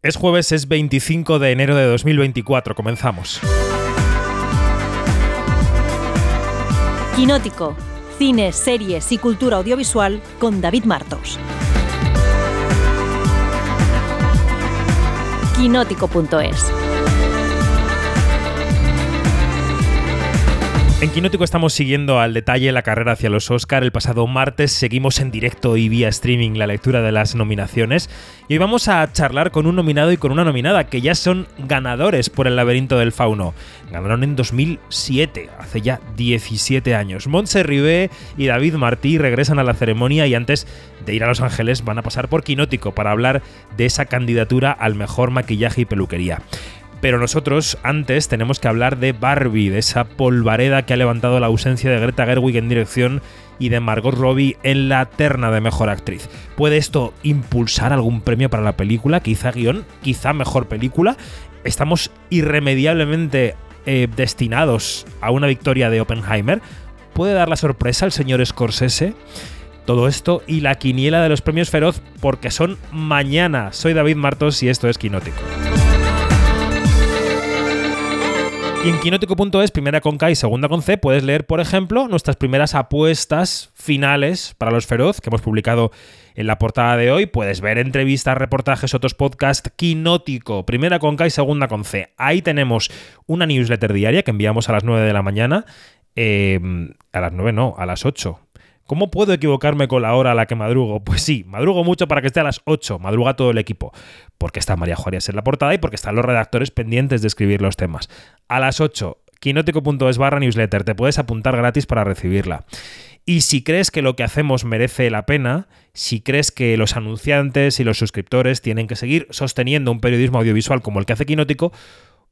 Es jueves, es 25 de enero de 2024. Comenzamos. Quinótico. Cine, series y cultura audiovisual con David Martos. Quinótico.es En Quinótico estamos siguiendo al detalle la carrera hacia los Oscar. El pasado martes seguimos en directo y vía streaming la lectura de las nominaciones. Y hoy vamos a charlar con un nominado y con una nominada que ya son ganadores por el laberinto del fauno. Ganaron en 2007, hace ya 17 años. Montse Ribé y David Martí regresan a la ceremonia y antes de ir a Los Ángeles van a pasar por Quinótico para hablar de esa candidatura al mejor maquillaje y peluquería. Pero nosotros antes tenemos que hablar de Barbie, de esa polvareda que ha levantado la ausencia de Greta Gerwig en dirección y de Margot Robbie en la terna de mejor actriz. ¿Puede esto impulsar algún premio para la película? Quizá guion, quizá mejor película. Estamos irremediablemente eh, destinados a una victoria de Oppenheimer. ¿Puede dar la sorpresa al señor Scorsese? Todo esto y la quiniela de los premios feroz porque son mañana. Soy David Martos y esto es Quinótico. Y en quinótico.es, primera con K y segunda con C, puedes leer, por ejemplo, nuestras primeras apuestas finales para los feroz que hemos publicado en la portada de hoy. Puedes ver entrevistas, reportajes, otros podcasts. Quinótico, primera con K y segunda con C. Ahí tenemos una newsletter diaria que enviamos a las 9 de la mañana. Eh, a las 9 no, a las 8 ¿Cómo puedo equivocarme con la hora a la que madrugo? Pues sí, madrugo mucho para que esté a las 8, madruga todo el equipo, porque está María Juárez en la portada y porque están los redactores pendientes de escribir los temas. A las 8, quinótico.es barra newsletter, te puedes apuntar gratis para recibirla. Y si crees que lo que hacemos merece la pena, si crees que los anunciantes y los suscriptores tienen que seguir sosteniendo un periodismo audiovisual como el que hace Quinótico,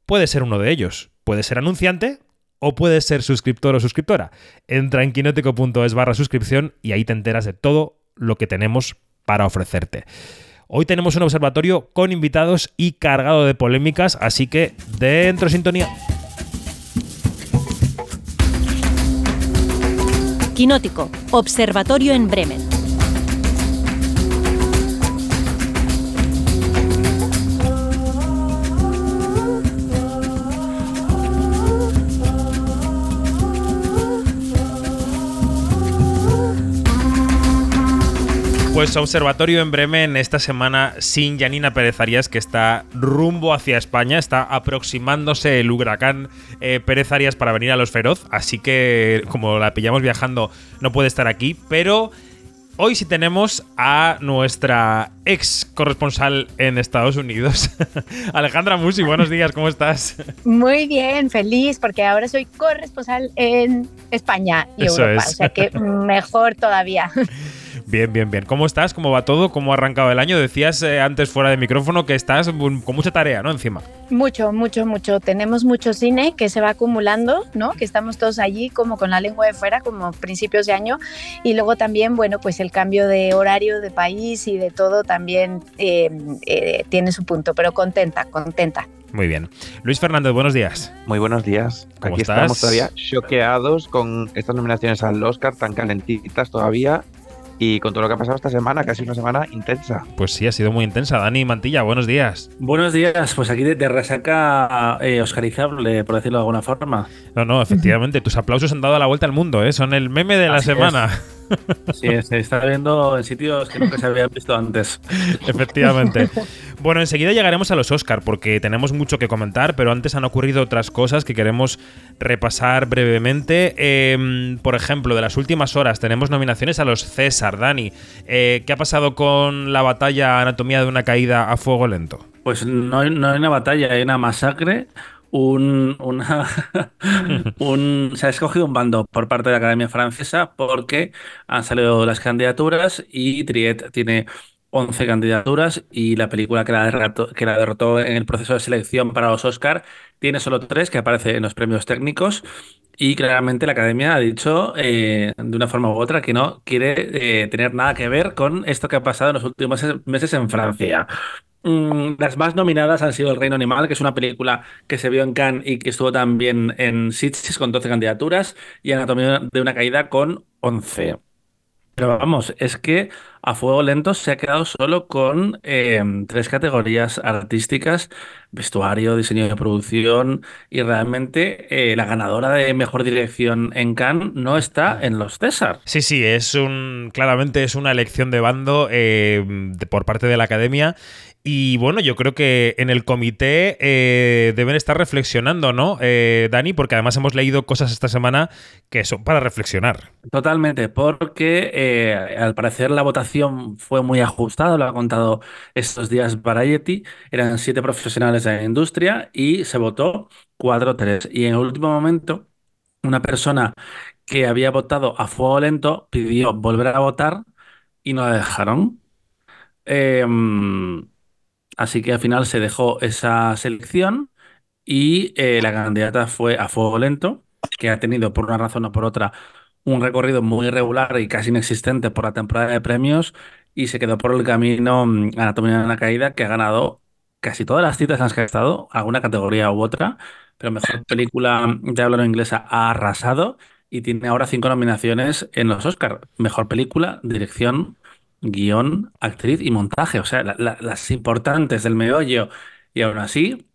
puedes ser uno de ellos. Puedes ser anunciante o puedes ser suscriptor o suscriptora. Entra en quinótico.es barra suscripción y ahí te enteras de todo lo que tenemos para ofrecerte. Hoy tenemos un observatorio con invitados y cargado de polémicas, así que dentro sintonía. Quinótico, Observatorio en Bremen. Pues observatorio en Bremen esta semana sin Janina Pérez Arias, que está rumbo hacia España, está aproximándose el huracán eh, Pérez Arias para venir a Los Feroz, así que como la pillamos viajando no puede estar aquí, pero hoy sí tenemos a nuestra ex corresponsal en Estados Unidos, Alejandra Musi, buenos días, ¿cómo estás? Muy bien, feliz, porque ahora soy corresponsal en España y Europa, o sea que mejor todavía. Bien, bien, bien. ¿Cómo estás? ¿Cómo va todo? ¿Cómo ha arrancado el año? Decías eh, antes fuera de micrófono que estás con mucha tarea, ¿no? Encima. Mucho, mucho, mucho. Tenemos mucho cine que se va acumulando, ¿no? Que estamos todos allí como con la lengua de fuera, como principios de año. Y luego también, bueno, pues el cambio de horario de país y de todo también eh, eh, tiene su punto, pero contenta, contenta. Muy bien. Luis Fernández, buenos días. Muy buenos días. Aquí estamos todavía choqueados con estas nominaciones al Oscar tan calentitas todavía y con todo lo que ha pasado esta semana, casi una semana intensa. Pues sí, ha sido muy intensa. Dani Mantilla, buenos días. Buenos días, pues aquí de, resaca eh, oscarizable, por decirlo de alguna forma. No, no, efectivamente, tus aplausos han dado la vuelta al mundo, ¿eh? son el meme de la semana. Sí, se está viendo en sitios que nunca se habían visto antes. Efectivamente. Bueno, enseguida llegaremos a los Oscar porque tenemos mucho que comentar, pero antes han ocurrido otras cosas que queremos repasar brevemente. Em, por ejemplo, de las últimas horas tenemos nominaciones a los César. Dani, eh, ¿qué ha pasado con la batalla Anatomía de una caída a fuego lento? Pues no hay, no una batalla, hay una masacre un, una, un, se ha escogido un bando por parte de la Academia Francesa porque han salido las candidaturas y Triet tiene 11 candidaturas y la película que la, derrotó, en el proceso de selección para los Oscar tiene solo tres que aparece en los premios técnicos y claramente la Academia ha dicho eh, de una forma u otra que no quiere eh, tener nada que ver con esto que ha pasado en los últimos meses en Francia. Mm, las más nominadas han sido El Reino Animal, que es una película que se vio en Cannes y que estuvo también en Sitges con 12 candidaturas, y Anatomía de una caída con 11. Pero vamos, es que a fuego lento se ha quedado solo con em, tres categorías artísticas, vestuario, diseño de producción y realmente eh, la ganadora de mejor dirección en Cannes no está en los César. Sí, sí, es un claramente es una elección de bando eh, por parte de la academia y bueno, yo creo que en el comité eh, deben estar reflexionando, ¿no, eh, Dani? Porque además hemos leído cosas esta semana que son para reflexionar. Totalmente, porque eh, al parecer la votación fue muy ajustada, lo ha contado estos días Variety. Eran siete profesionales de la industria y se votó 4-3. Y en el último momento, una persona que había votado a fuego lento pidió volver a votar y no la dejaron. Eh, Así que al final se dejó esa selección y eh, la candidata fue a Fuego Lento, que ha tenido por una razón o por otra un recorrido muy irregular y casi inexistente por la temporada de premios y se quedó por el camino mm, Anatomía de una Caída, que ha ganado casi todas las citas en las que ha estado, alguna categoría u otra, pero mejor película de habla inglesa ha arrasado y tiene ahora cinco nominaciones en los Oscars. Mejor película, dirección, guion, actriz y montaje, o sea, las importantes del meollo. Y aún así,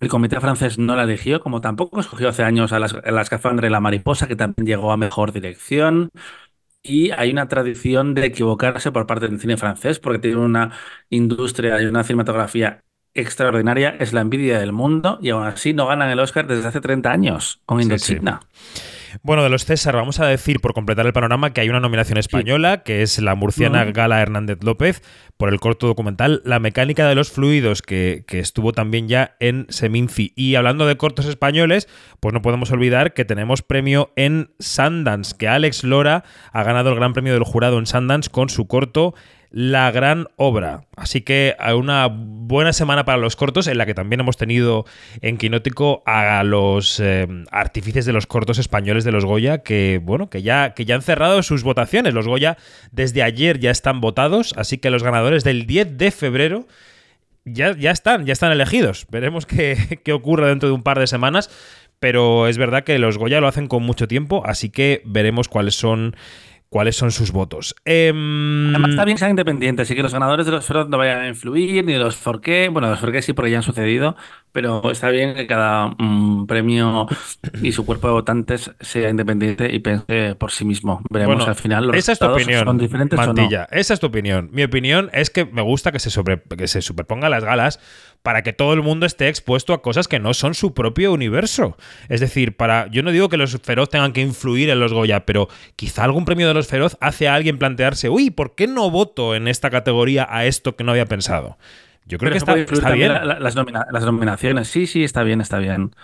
el comité francés no la eligió, como tampoco escogió hace años a las, a las y la mariposa, que también llegó a mejor dirección. Y hay una tradición de equivocarse por parte del cine francés, porque tiene una industria y una cinematografía extraordinaria, es la envidia del mundo, y aún así no ganan el Oscar desde hace 30 años con Indochina. Bueno, de los César, vamos a decir, por completar el panorama, que hay una nominación española, que es la murciana Gala Hernández López, por el corto documental La mecánica de los fluidos, que, que, estuvo también ya en Seminci. Y hablando de cortos españoles, pues no podemos olvidar que tenemos premio en Sundance, que Alex Lora ha ganado el Gran Premio del Jurado en Sundance con su corto la gran obra. Así que una buena semana para los cortos, en la que también hemos tenido en Quinótico a los eh, artífices de los cortos españoles de los Goya, que bueno, que ya, que ya han cerrado sus votaciones. Los Goya desde ayer ya están votados, así que los ganadores del 10 de febrero ya, ya están, ya están elegidos. Veremos qué, qué ocurre dentro de un par de semanas. Pero es verdad que los Goya lo hacen con mucho tiempo, así que veremos cuáles son cuáles son sus votos. Em, Además, está bien sean independientes y que los ganadores de los Feroz no vayan a influir, ni de los Forqué. Bueno, los Forqué sí, porque ya han sucedido, pero está bien que cada mm, premio y su cuerpo de votantes sea independiente y pense por sí mismo. Veremos al final los esa es tu opinión, son diferentes Mantilla, Esa es tu opinión. Mi opinión es que me gusta que se, sobre, que se superponga las galas para que todo el mundo esté expuesto a cosas que no son su propio universo. Es decir, para yo no digo que los feroz tengan que influir en los Goya, pero quizá algún premio de los feroz hace a alguien plantearse, uy, ¿por qué no voto en esta categoría a esto que no había pensado? Yo creo que está, bien. las, nominaciones, sí, sí, está bien, está bien.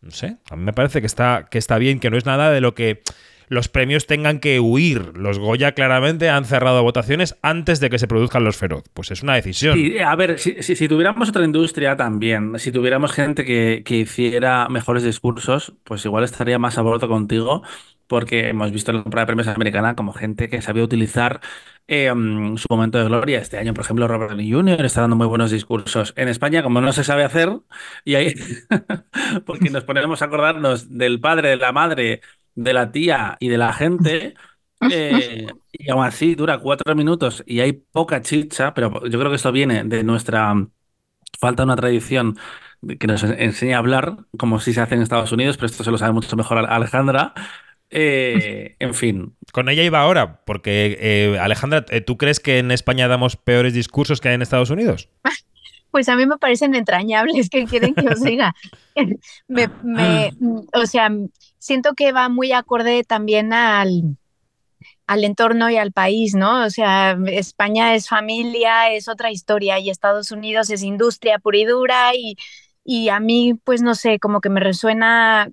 No sé, a mí me parece que está, que está bien, que no es nada de lo que los premios tengan que huir. Los Goya claramente han cerrado votaciones antes de que se produzcan los feroz. Pues es una decisión. Sí, a ver, si, tuviéramos otra industria también, si tuviéramos gente que, hiciera mejores discursos, pues igual estaría más a bordo contigo, porque hemos visto en la temporada de premios americana como gente que sabía utilizar em, su momento de gloria. Este año, por ejemplo, Robert Downey Jr. está dando muy buenos discursos. En España, como no se sabe hacer, y ahí, porque nos ponemos a acordarnos del padre, de la madre, de la tía y de la gente. Eh, y aún así dura cuatro minutos y hay poca chicha, pero yo creo que esto viene de nuestra falta de una tradición que nos enseña a hablar como si se hace en Estados Unidos, pero esto se lo sabe mucho mejor Alejandra. Eh, en fin. Con ella iba ahora, porque eh, Alejandra, ¿tú crees que en España damos peores discursos que hay en Estados Unidos? Pues a mí me parecen entrañables que quieren que os diga. me, o sea, siento que va muy acorde también al, al entorno y al país, ¿no? O sea, España es familia, es otra historia y Estados Unidos es industria pura y dura y, a mí, pues no sé, como que me resuena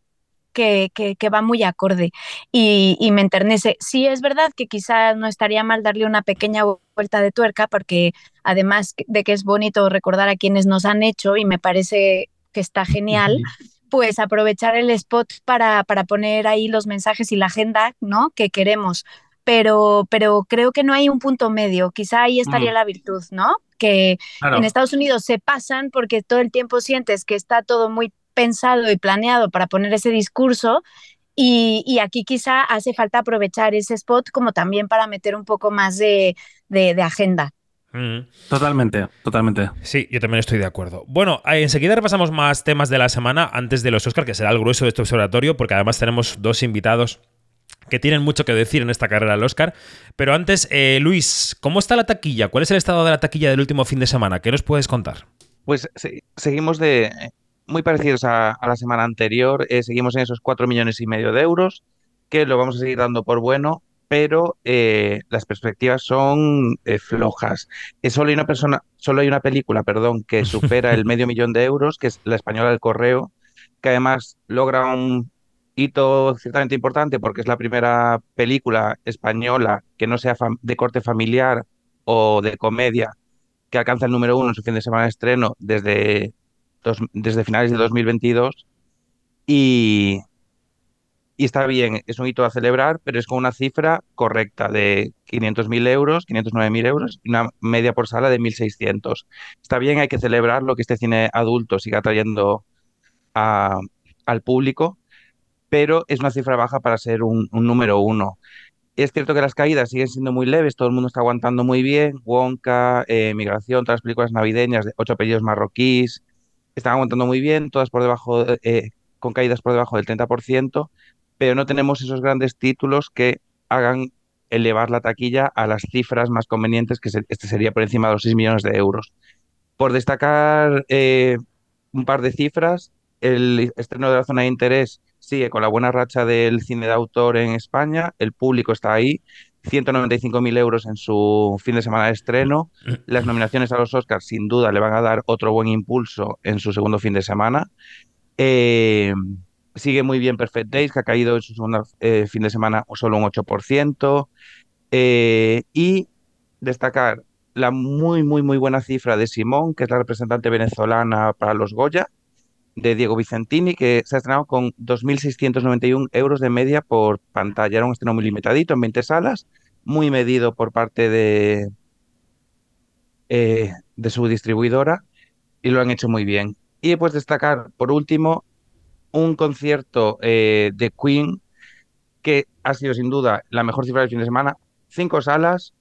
que, que, va muy acorde y, me enternece. Sí, es verdad que quizá no estaría mal darle una pequeña vuelta de tuerca porque además de que es bonito recordar a quienes nos han hecho y me parece que está genial, pues aprovechar el spot para, para poner ahí los mensajes y la agenda, ¿no? Que queremos. Pero, pero creo que no hay un punto medio. Quizá ahí estaría mm. la virtud, ¿no? Que en Estados Unidos se pasan porque todo el tiempo sientes que está todo muy pensado y planeado para poner ese discurso Y, aquí quizá hace falta aprovechar ese spot como también para meter un poco más de, agenda. Mm. Totalmente, totalmente. Sí, yo también estoy de acuerdo. Bueno, eh, enseguida repasamos más temas de la semana antes de los Oscar, que será el grueso de este observatorio, porque además tenemos dos invitados que tienen mucho que decir en esta carrera al Oscar. Pero antes, eh, Luis, ¿cómo está la taquilla? ¿Cuál es el estado de la taquilla del último fin de semana? ¿Qué nos puedes contar? Pues seguimos de muy parecidos a, la semana anterior. Eh, seguimos en esos 4 millones y medio de euros, que lo vamos a seguir dando por bueno, pero eh, las perspectivas son flojas. solo, hay una persona, solo hay una película perdón, que supera el medio millón de euros, que es La Española del Correo, que además logra un hito ciertamente importante porque es la primera película española que no sea de corte familiar o de comedia que alcanza el número uno en su fin de semana de estreno desde, desde finales de 2022 y, y está bien, es un hito a celebrar, pero es con una cifra correcta de 500.000 euros, 509.000 euros y una media por sala de 1.600. Está bien, hay que celebrarlo, que este cine adulto siga trayendo al público, pero es una cifra baja para ser un, número uno. Es cierto que las caídas siguen siendo muy leves, todo el mundo está aguantando muy bien. Wonka, eh, Migración, todas las películas navideñas de ocho apellidos marroquíes están aguantando muy bien, todas por debajo, eh, con caídas por debajo del 30%, pero no tenemos esos grandes títulos que hagan elevar la taquilla a las cifras más convenientes, que este sería por encima de los 6 millones de euros. Por destacar eh, un par de cifras, el estreno de la zona de interés sigue con la buena racha del cine de autor en España, el público está ahí, 195.000 euros en su fin de semana de estreno, las nominaciones a los Oscars sin duda le van a dar otro buen impulso en su segundo fin de semana. Eh, sigue muy bien Perfect Days, que ha caído en su segundo eh, fin de semana solo un 8%. Eh, y destacar la muy, muy, muy buena cifra de Simón, que es la representante venezolana para los Goya, de Diego Vicentini, que se ha estrenado con 2.691 euros de media por pantalla. Era un estreno muy limitadito, en 20 salas, muy medido por parte de, eh, de su distribuidora y lo han hecho muy bien. Y pues destacar, por último, un concierto eh, de Queen que ha sido sin duda la mejor cifra del fin de semana. Cinco salas,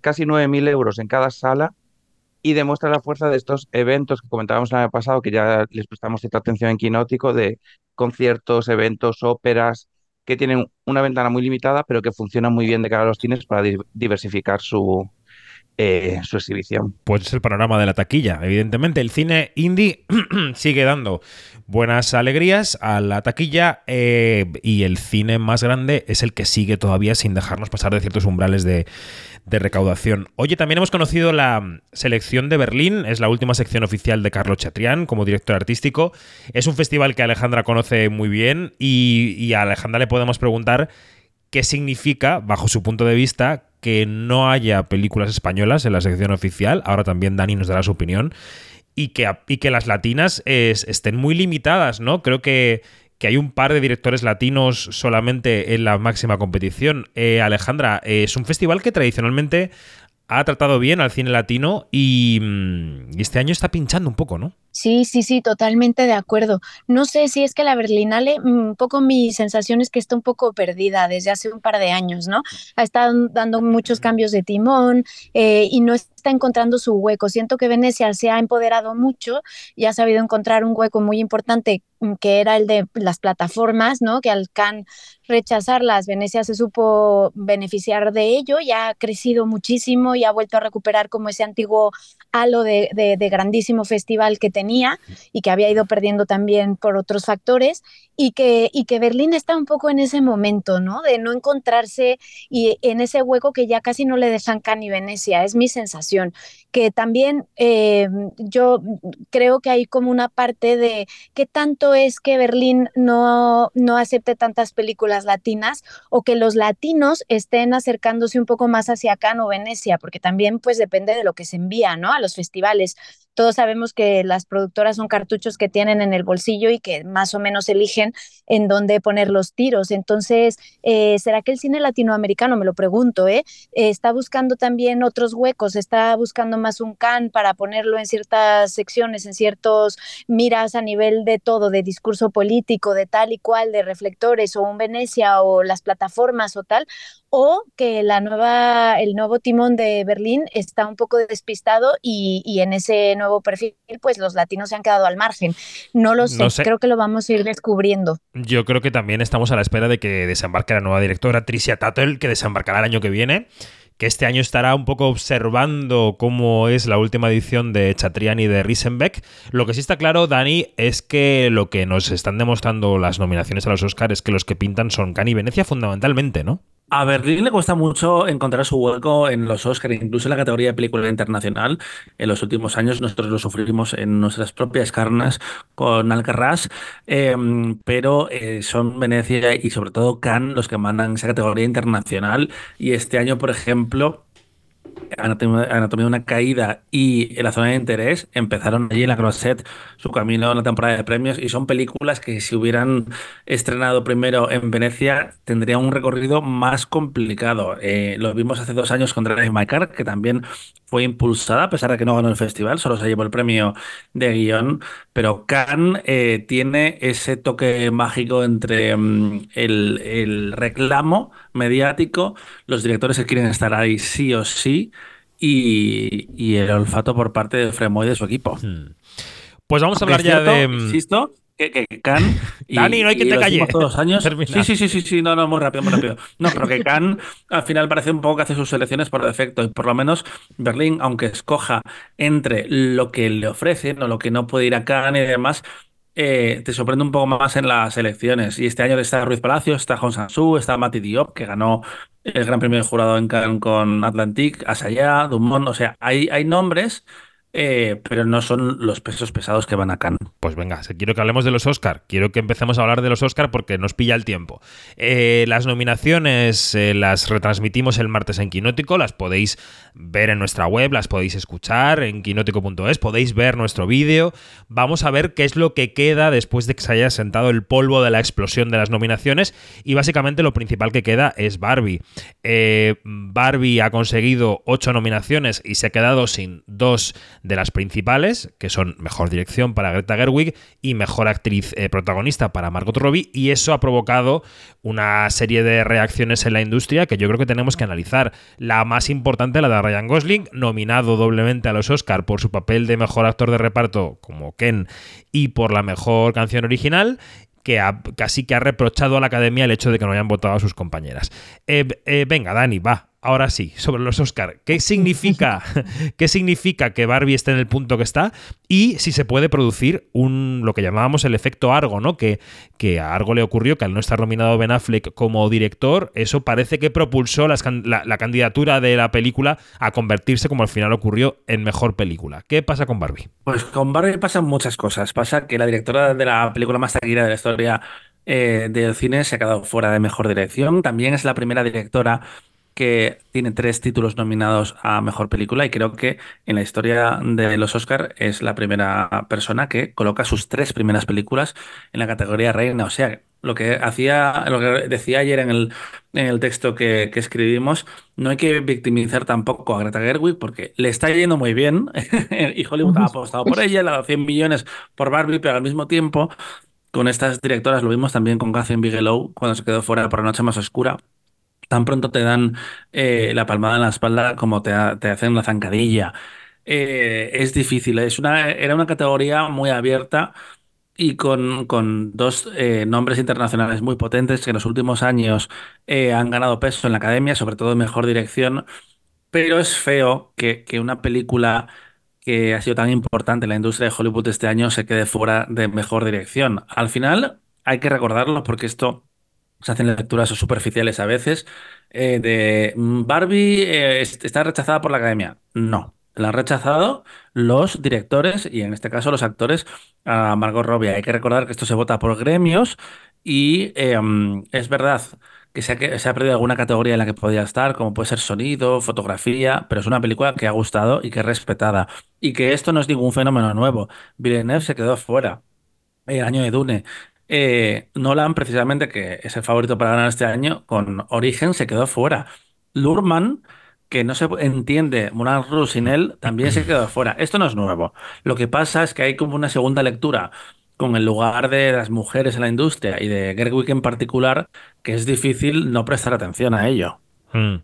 casi 9.000 euros en cada sala y demuestra la fuerza de estos eventos que comentábamos el año pasado, que ya les prestamos cierta atención en Quinótico, de conciertos, eventos, óperas, que tienen una ventana muy limitada, pero que funcionan muy bien de cara a los cines para diversificar su, eh, su exhibición. Pues es el panorama de la taquilla. Evidentemente, el cine indie sigue dando buenas alegrías a la taquilla eh, y el cine más grande es el que sigue todavía sin dejarnos pasar de ciertos umbrales de, recaudación. Oye, también hemos conocido la selección de Berlín, es la última sección oficial de Carlos Chatrián como director artístico. Es un festival que Alejandra conoce muy bien y, y a Alejandra le podemos preguntar qué significa, bajo su punto de vista, que no haya películas españolas en la sección oficial. Ahora también Dani nos dará su opinión. Y que, que las latinas estén muy limitadas, ¿no? Creo que, que, hay un par de directores latinos solamente en la máxima competición. Eh, Alejandra, es un festival que tradicionalmente ha tratado bien al cine latino y, mm, y este año está pinchando un poco, ¿no? Sí, sí, sí, totalmente de acuerdo. No sé si es que la Berlinale, mm, un poco mi sensación es que está un poco perdida desde hace un par de años, ¿no? Ha estado dando muchos cambios de timón eh, y no está encontrando su hueco. Siento que Venecia se ha empoderado mucho y ha sabido encontrar un hueco muy importante mm, que era el de las plataformas, ¿no? Que al CAN rechazarlas, Venecia se supo beneficiar de ello y ha crecido muchísimo y ha vuelto a recuperar como ese antiguo halo de, de grandísimo festival que tenía y que había ido perdiendo también por otros factores y que, y que Berlín está un poco en ese momento, ¿no? De no encontrarse y en ese hueco que ya casi no le dejan Cannes ni Venecia, es mi sensación. Que también eh, yo creo que hay como una parte de qué tanto es que Berlín no, no acepte tantas películas latinas o que los latinos estén acercándose un poco más hacia Cannes o Venecia, porque también pues depende de lo que se envía, ¿no? A los festivales todos sabemos que las productoras son cartuchos que tienen en el bolsillo y que más o menos eligen en dónde poner los tiros. Entonces, eh, ¿será que el cine latinoamericano, me lo pregunto, eh, está buscando también otros huecos, está buscando más un can para ponerlo en ciertas secciones, en ciertos miras a nivel de todo, de discurso político, de tal y cual, de reflectores o un Venecia o las plataformas o tal? O que la nueva, el nuevo timón de Berlín está un poco despistado y, en ese nuevo perfil, pues los latinos se han quedado al margen. No lo sé, creo que lo vamos a ir descubriendo. Yo creo que también estamos a la espera de que desembarque la nueva directora Tricia Tattel, que desembarcará el año que viene que este año estará un poco observando cómo es la última edición de Chatriani de Risenbeck. Lo que sí está claro, Dani, es que lo que nos están demostrando las nominaciones a los Oscars es que los que pintan son Cannes y Venecia fundamentalmente, ¿no? A Berlín le cuesta mucho encontrar su hueco en los Oscars, incluso en la categoría de película internacional. En los últimos años nosotros lo sufrimos en nuestras propias carnes con Alcarrás, em, pero eh, son Venecia y sobre todo Cannes los que mandan esa categoría internacional. Y este año, por ejemplo, Anatomía, de una caída y La zona de interés empezaron allí en la Croisette su camino en la temporada de premios y son películas que si hubieran estrenado primero en Venecia tendrían un recorrido más complicado. Eh, lo vimos hace dos años con Drive My Car, que también fue impulsada, a pesar de que no ganó el festival, solo se llevó el premio de guion, pero Cannes eh, tiene ese toque mágico entre mm, el, el reclamo mediático, los directores que quieren estar ahí sí o sí, y, el olfato por parte de Fremoy y de su equipo. Hmm. Pues vamos a hablar ya de. Insisto, que, que Can. Y, Dani, no hay que te calle. Todos los años. Sí, sí, sí, sí, sí, no, no, muy rápido, muy rápido. No, pero que Can al final parece un poco que hace sus selecciones por defecto. Y por lo menos Berlín, aunque escoja entre lo que le ofrecen o lo que no puede ir a Can y demás, eh, te sorprende un poco más en las elecciones. Y este año está Ruiz Palacios, está Jon Sansu, está Mati Diop, que ganó el Gran Premio de Jurado en Cannes con Atlantic, Asaya, Dumont. O sea, hay, hay nombres eh, pero no son los pesos pesados que van a Cannes. Pues venga, quiero que hablemos de los Oscar. Quiero que empecemos a hablar de los Oscar porque nos pilla el tiempo. Eh, las nominaciones eh, las retransmitimos el martes en Quinótico, las podéis ver en nuestra web, las podéis escuchar en quinótico.es, podéis ver nuestro vídeo. Vamos a ver qué es lo que queda después de que se haya sentado el polvo de la explosión de las nominaciones y básicamente lo principal que queda es Barbie. Barbie ha conseguido ocho nominaciones y se ha quedado sin dos de las principales, que son mejor dirección para Greta Gerwig y mejor actriz eh, protagonista para Margot Robbie, y eso ha provocado una serie de reacciones en la industria que yo creo que tenemos que analizar. La más importante, la de Ryan Gosling, nominado doblemente a los Oscar por su papel de mejor actor de reparto como Ken y por la mejor canción original, que casi que ha reprochado a la academia el hecho de que no hayan votado a sus compañeras. Eh, eh, venga, Dani, va, ahora sí, sobre los Oscar. ¿Qué significa, ¿Qué significa que Barbie esté en el punto que está? Y si se puede producir un lo que llamábamos el efecto Argo, ¿no? Que, que a Argo le ocurrió que al no estar nominado Ben Affleck como director, eso parece que propulsó la, la, candidatura de la película a convertirse, como al final ocurrió, en mejor película. ¿Qué pasa con Barbie? Pues con Barbie pasan muchas cosas. Pasa que la directora de la película más taquilla de la historia eh, del cine se ha quedado fuera de mejor dirección. También es la primera directora que tiene tres títulos nominados a Mejor Película y creo que en la historia de los Oscar es la primera persona que coloca sus tres primeras películas en la categoría reina. O sea, lo que hacía, lo que decía ayer en el, en el texto que, escribimos, no hay que victimizar tampoco a Greta Gerwig porque le está yendo muy bien y Hollywood ha apostado por ella, le ha dado 100 millones por Barbie, pero al mismo tiempo con estas directoras lo vimos también con Catherine Bigelow cuando se quedó fuera por la noche más oscura tan pronto te dan eh, la palmada en la espalda como te, hacen la zancadilla. Eh, es difícil, es una, era una categoría muy abierta y con, con dos eh, nombres internacionales muy potentes que en los últimos años han ganado peso en la academia, sobre todo en mejor dirección, pero es feo que, que una película que ha sido tan importante en la industria de Hollywood este año se quede fuera de mejor dirección. Al final hay que recordarlo porque esto se hacen lecturas superficiales a veces, eh, de mm, Barbie eh, está rechazada por la academia. No, la han rechazado los directores y en este caso los actores a Margot Robbie. Hay que recordar que esto se vota por gremios y em, es verdad que se ha, que se ha perdido alguna categoría en la que podía estar, como puede ser sonido, fotografía, pero es una película que ha gustado y que es respetada. Y que esto no es ningún fenómeno nuevo. Villeneuve se quedó fuera el año de Dune. Eh, Nolan, precisamente, que es el favorito para ganar este año, con Origen se quedó fuera. Lurman, que no se entiende Moulin Rouge sin él, también se quedó fuera. Esto no es nuevo. Lo que pasa es que hay como una segunda lectura con el lugar de las mujeres en la industria y de Gerwig en particular, que es difícil no prestar atención a ello. Mm.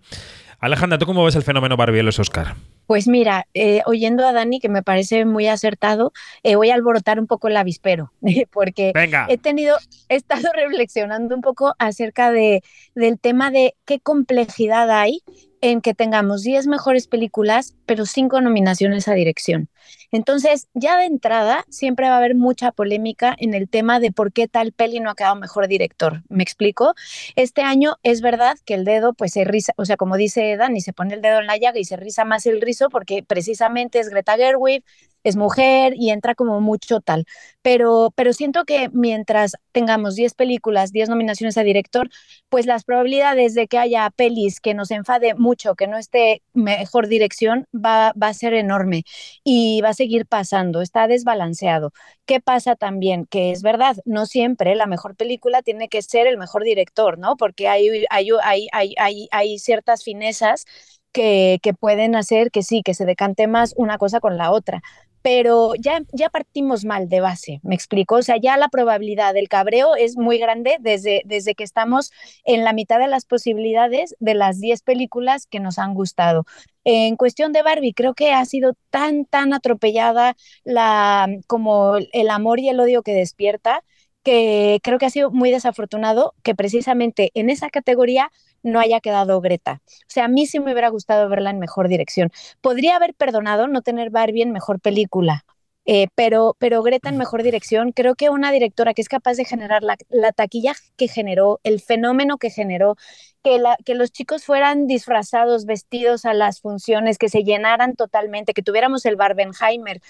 Alejandra, ¿tú cómo ves el fenómeno Barbie en los Oscar? Pues mira, eh, oyendo a Dani, que me parece muy acertado, eh, voy a alborotar un poco el avispero, porque Venga. he tenido, he estado reflexionando un poco acerca de, del tema de qué complejidad hay en que tengamos 10 mejores películas, pero 5 nominaciones a dirección. Entonces, ya de entrada, siempre va a haber mucha polémica en el tema de por qué tal peli no ha quedado mejor director. ¿Me explico? Este año es verdad que el dedo, pues se risa, o sea, como dice Dani, se pone el dedo en la llaga y se risa más el rizo porque precisamente es Greta Gerwig, es mujer y entra como mucho tal. Pero, pero siento que mientras tengamos 10 películas, 10 nominaciones a director, pues las probabilidades de que haya pelis que nos enfade mucho, que no esté mejor dirección, va, va a ser enorme y va a seguir pasando, está desbalanceado. ¿Qué pasa también? Que es verdad, no siempre la mejor película tiene que ser el mejor director, ¿no? Porque hay, hay, hay, hay, hay, ciertas finezas que, que, pueden hacer que sí, que se decante más una cosa con la otra pero ya, ya partimos mal de base, me explico, o sea, ya la probabilidad del cabreo es muy grande desde, desde que estamos en la mitad de las posibilidades de las 10 películas que nos han gustado. En cuestión de Barbie, creo que ha sido tan, tan atropellada la, como el amor y el odio que despierta, que creo que ha sido muy desafortunado que precisamente en esa categoría no haya quedado Greta. O sea, a mí sí me hubiera gustado verla en mejor dirección. Podría haber perdonado no tener Barbie en mejor película, eh, pero, pero Greta en mejor dirección, creo que una directora que es capaz de generar la, la taquilla que generó, el fenómeno que generó, que los chicos fueran disfrazados, vestidos a las funciones, que se llenaran totalmente, que tuviéramos el Barbenheimer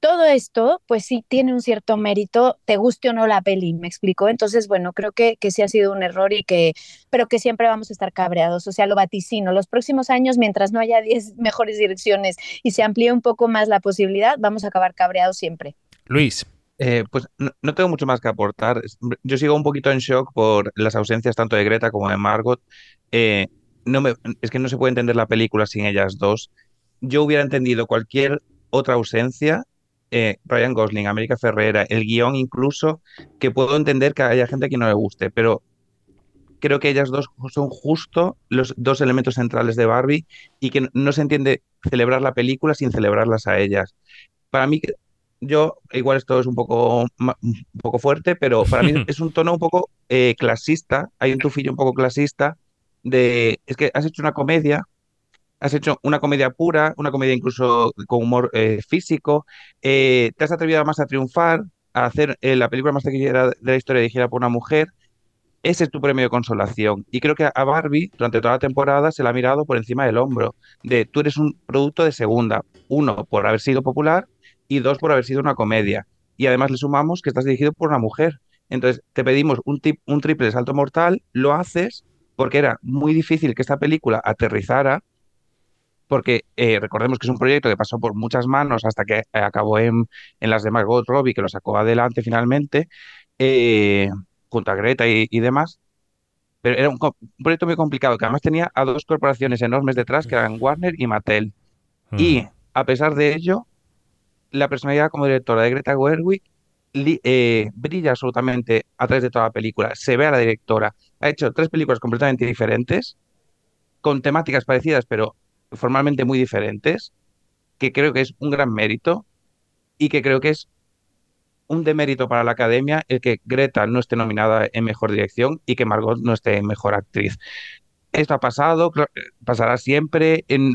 todo esto, pues sí tiene un cierto mérito, te guste o no la peli, me explico. Entonces, bueno, creo que, que sí ha sido un error y que, pero que siempre vamos a estar cabreados. O sea, lo vaticino. Los próximos años, mientras no haya 10 mejores direcciones y se amplíe un poco más la posibilidad, vamos a acabar cabreados siempre. Luis. Eh, pues no, no, tengo mucho más que aportar. Yo sigo un poquito en shock por las ausencias tanto de Greta como de Margot. Eh, no me, es que no se puede entender la película sin ellas dos. Yo hubiera entendido cualquier otra ausencia eh, Ryan Gosling, América Ferrera, el guion incluso, que puedo entender que haya gente que no le guste, pero creo que ellas dos son justo los dos elementos centrales de Barbie y que no se entiende celebrar la película sin celebrarlas a ellas. Para mí, yo, igual esto es un poco, un poco fuerte, pero para mí es un tono un poco eh, clasista, hay un tufillo un poco clasista de, es que has hecho una comedia has hecho una comedia pura, una comedia incluso con humor eh, físico, eh, te has atrevido más a triunfar, a hacer eh, la película más taquillera de la historia dirigida por una mujer. Ese es tu premio de consolación. Y creo que a Barbie, durante toda la temporada, se la ha mirado por encima del hombro. De tú eres un producto de segunda. Uno, por haber sido popular, y dos, por haber sido una comedia. Y además le sumamos que estás dirigido por una mujer. Entonces, te pedimos un, tip, un triple salto mortal, lo haces porque era muy difícil que esta película aterrizara porque eh, recordemos que es un proyecto que pasó por muchas manos hasta que eh, acabó en, en, las de Margot Robbie, que lo sacó adelante finalmente, eh, junto a Greta y, y, demás. Pero era un, un, proyecto muy complicado, que además tenía a dos corporaciones enormes detrás, que eran Warner y Mattel. Mm. Y a pesar de ello, la personalidad como directora de Greta Gerwig eh, brilla absolutamente a través de toda la película. Se ve a la directora. Ha hecho tres películas completamente diferentes, con temáticas parecidas, pero formalmente muy diferentes, que creo que es un gran mérito y que creo que es un demérito para la academia el que Greta no esté nominada en mejor dirección y que Margot no esté en mejor actriz. Esto ha pasado, pasará siempre. En,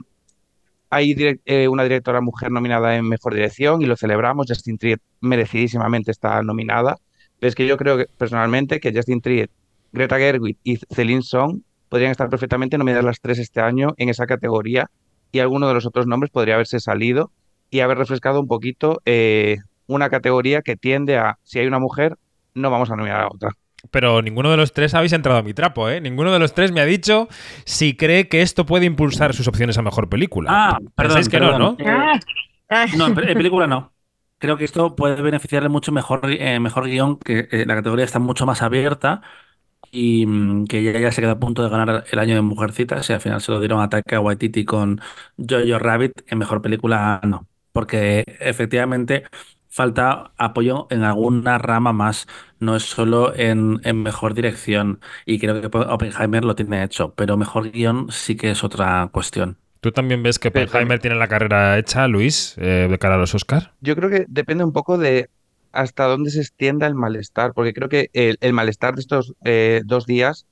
hay eh, una directora mujer nominada en mejor dirección y lo celebramos. Justin Triet merecidísimamente está nominada. Pero es que yo creo que, personalmente que Justin Triet, Greta Gerwig y Celine Song podrían estar perfectamente nominadas las tres este año en esa categoría y alguno de los otros nombres podría haberse salido y haber refrescado un poquito eh, una categoría que tiende a, si hay una mujer, no vamos a nominar a otra. pero ninguno de los tres habéis entrado a mi trapo, ¿eh? Ninguno de los tres me ha dicho si cree que esto puede impulsar sus opciones a mejor película. Ah, perdón, que no, ¿no? Eh, no, en película no. Creo que esto puede beneficiarle mucho mejor, eh, mejor guion, que eh, la categoría está mucho más abierta y mm, que ya, ya se queda a punto de ganar el año de Mujercitas y al final se lo dieron a Taika Waititi con Jojo Rabbit en mejor película no, porque efectivamente falta apoyo en alguna rama más, no es solo en, en mejor dirección y creo que Oppenheimer lo tiene hecho, pero mejor guion sí que es otra cuestión. ¿Tú también ves que Oppenheimer tiene la carrera hecha, Luis, eh, de cara a los Oscar? Yo creo que depende un poco de hasta dónde se extienda el malestar, porque creo que el, malestar de estos eh, dos días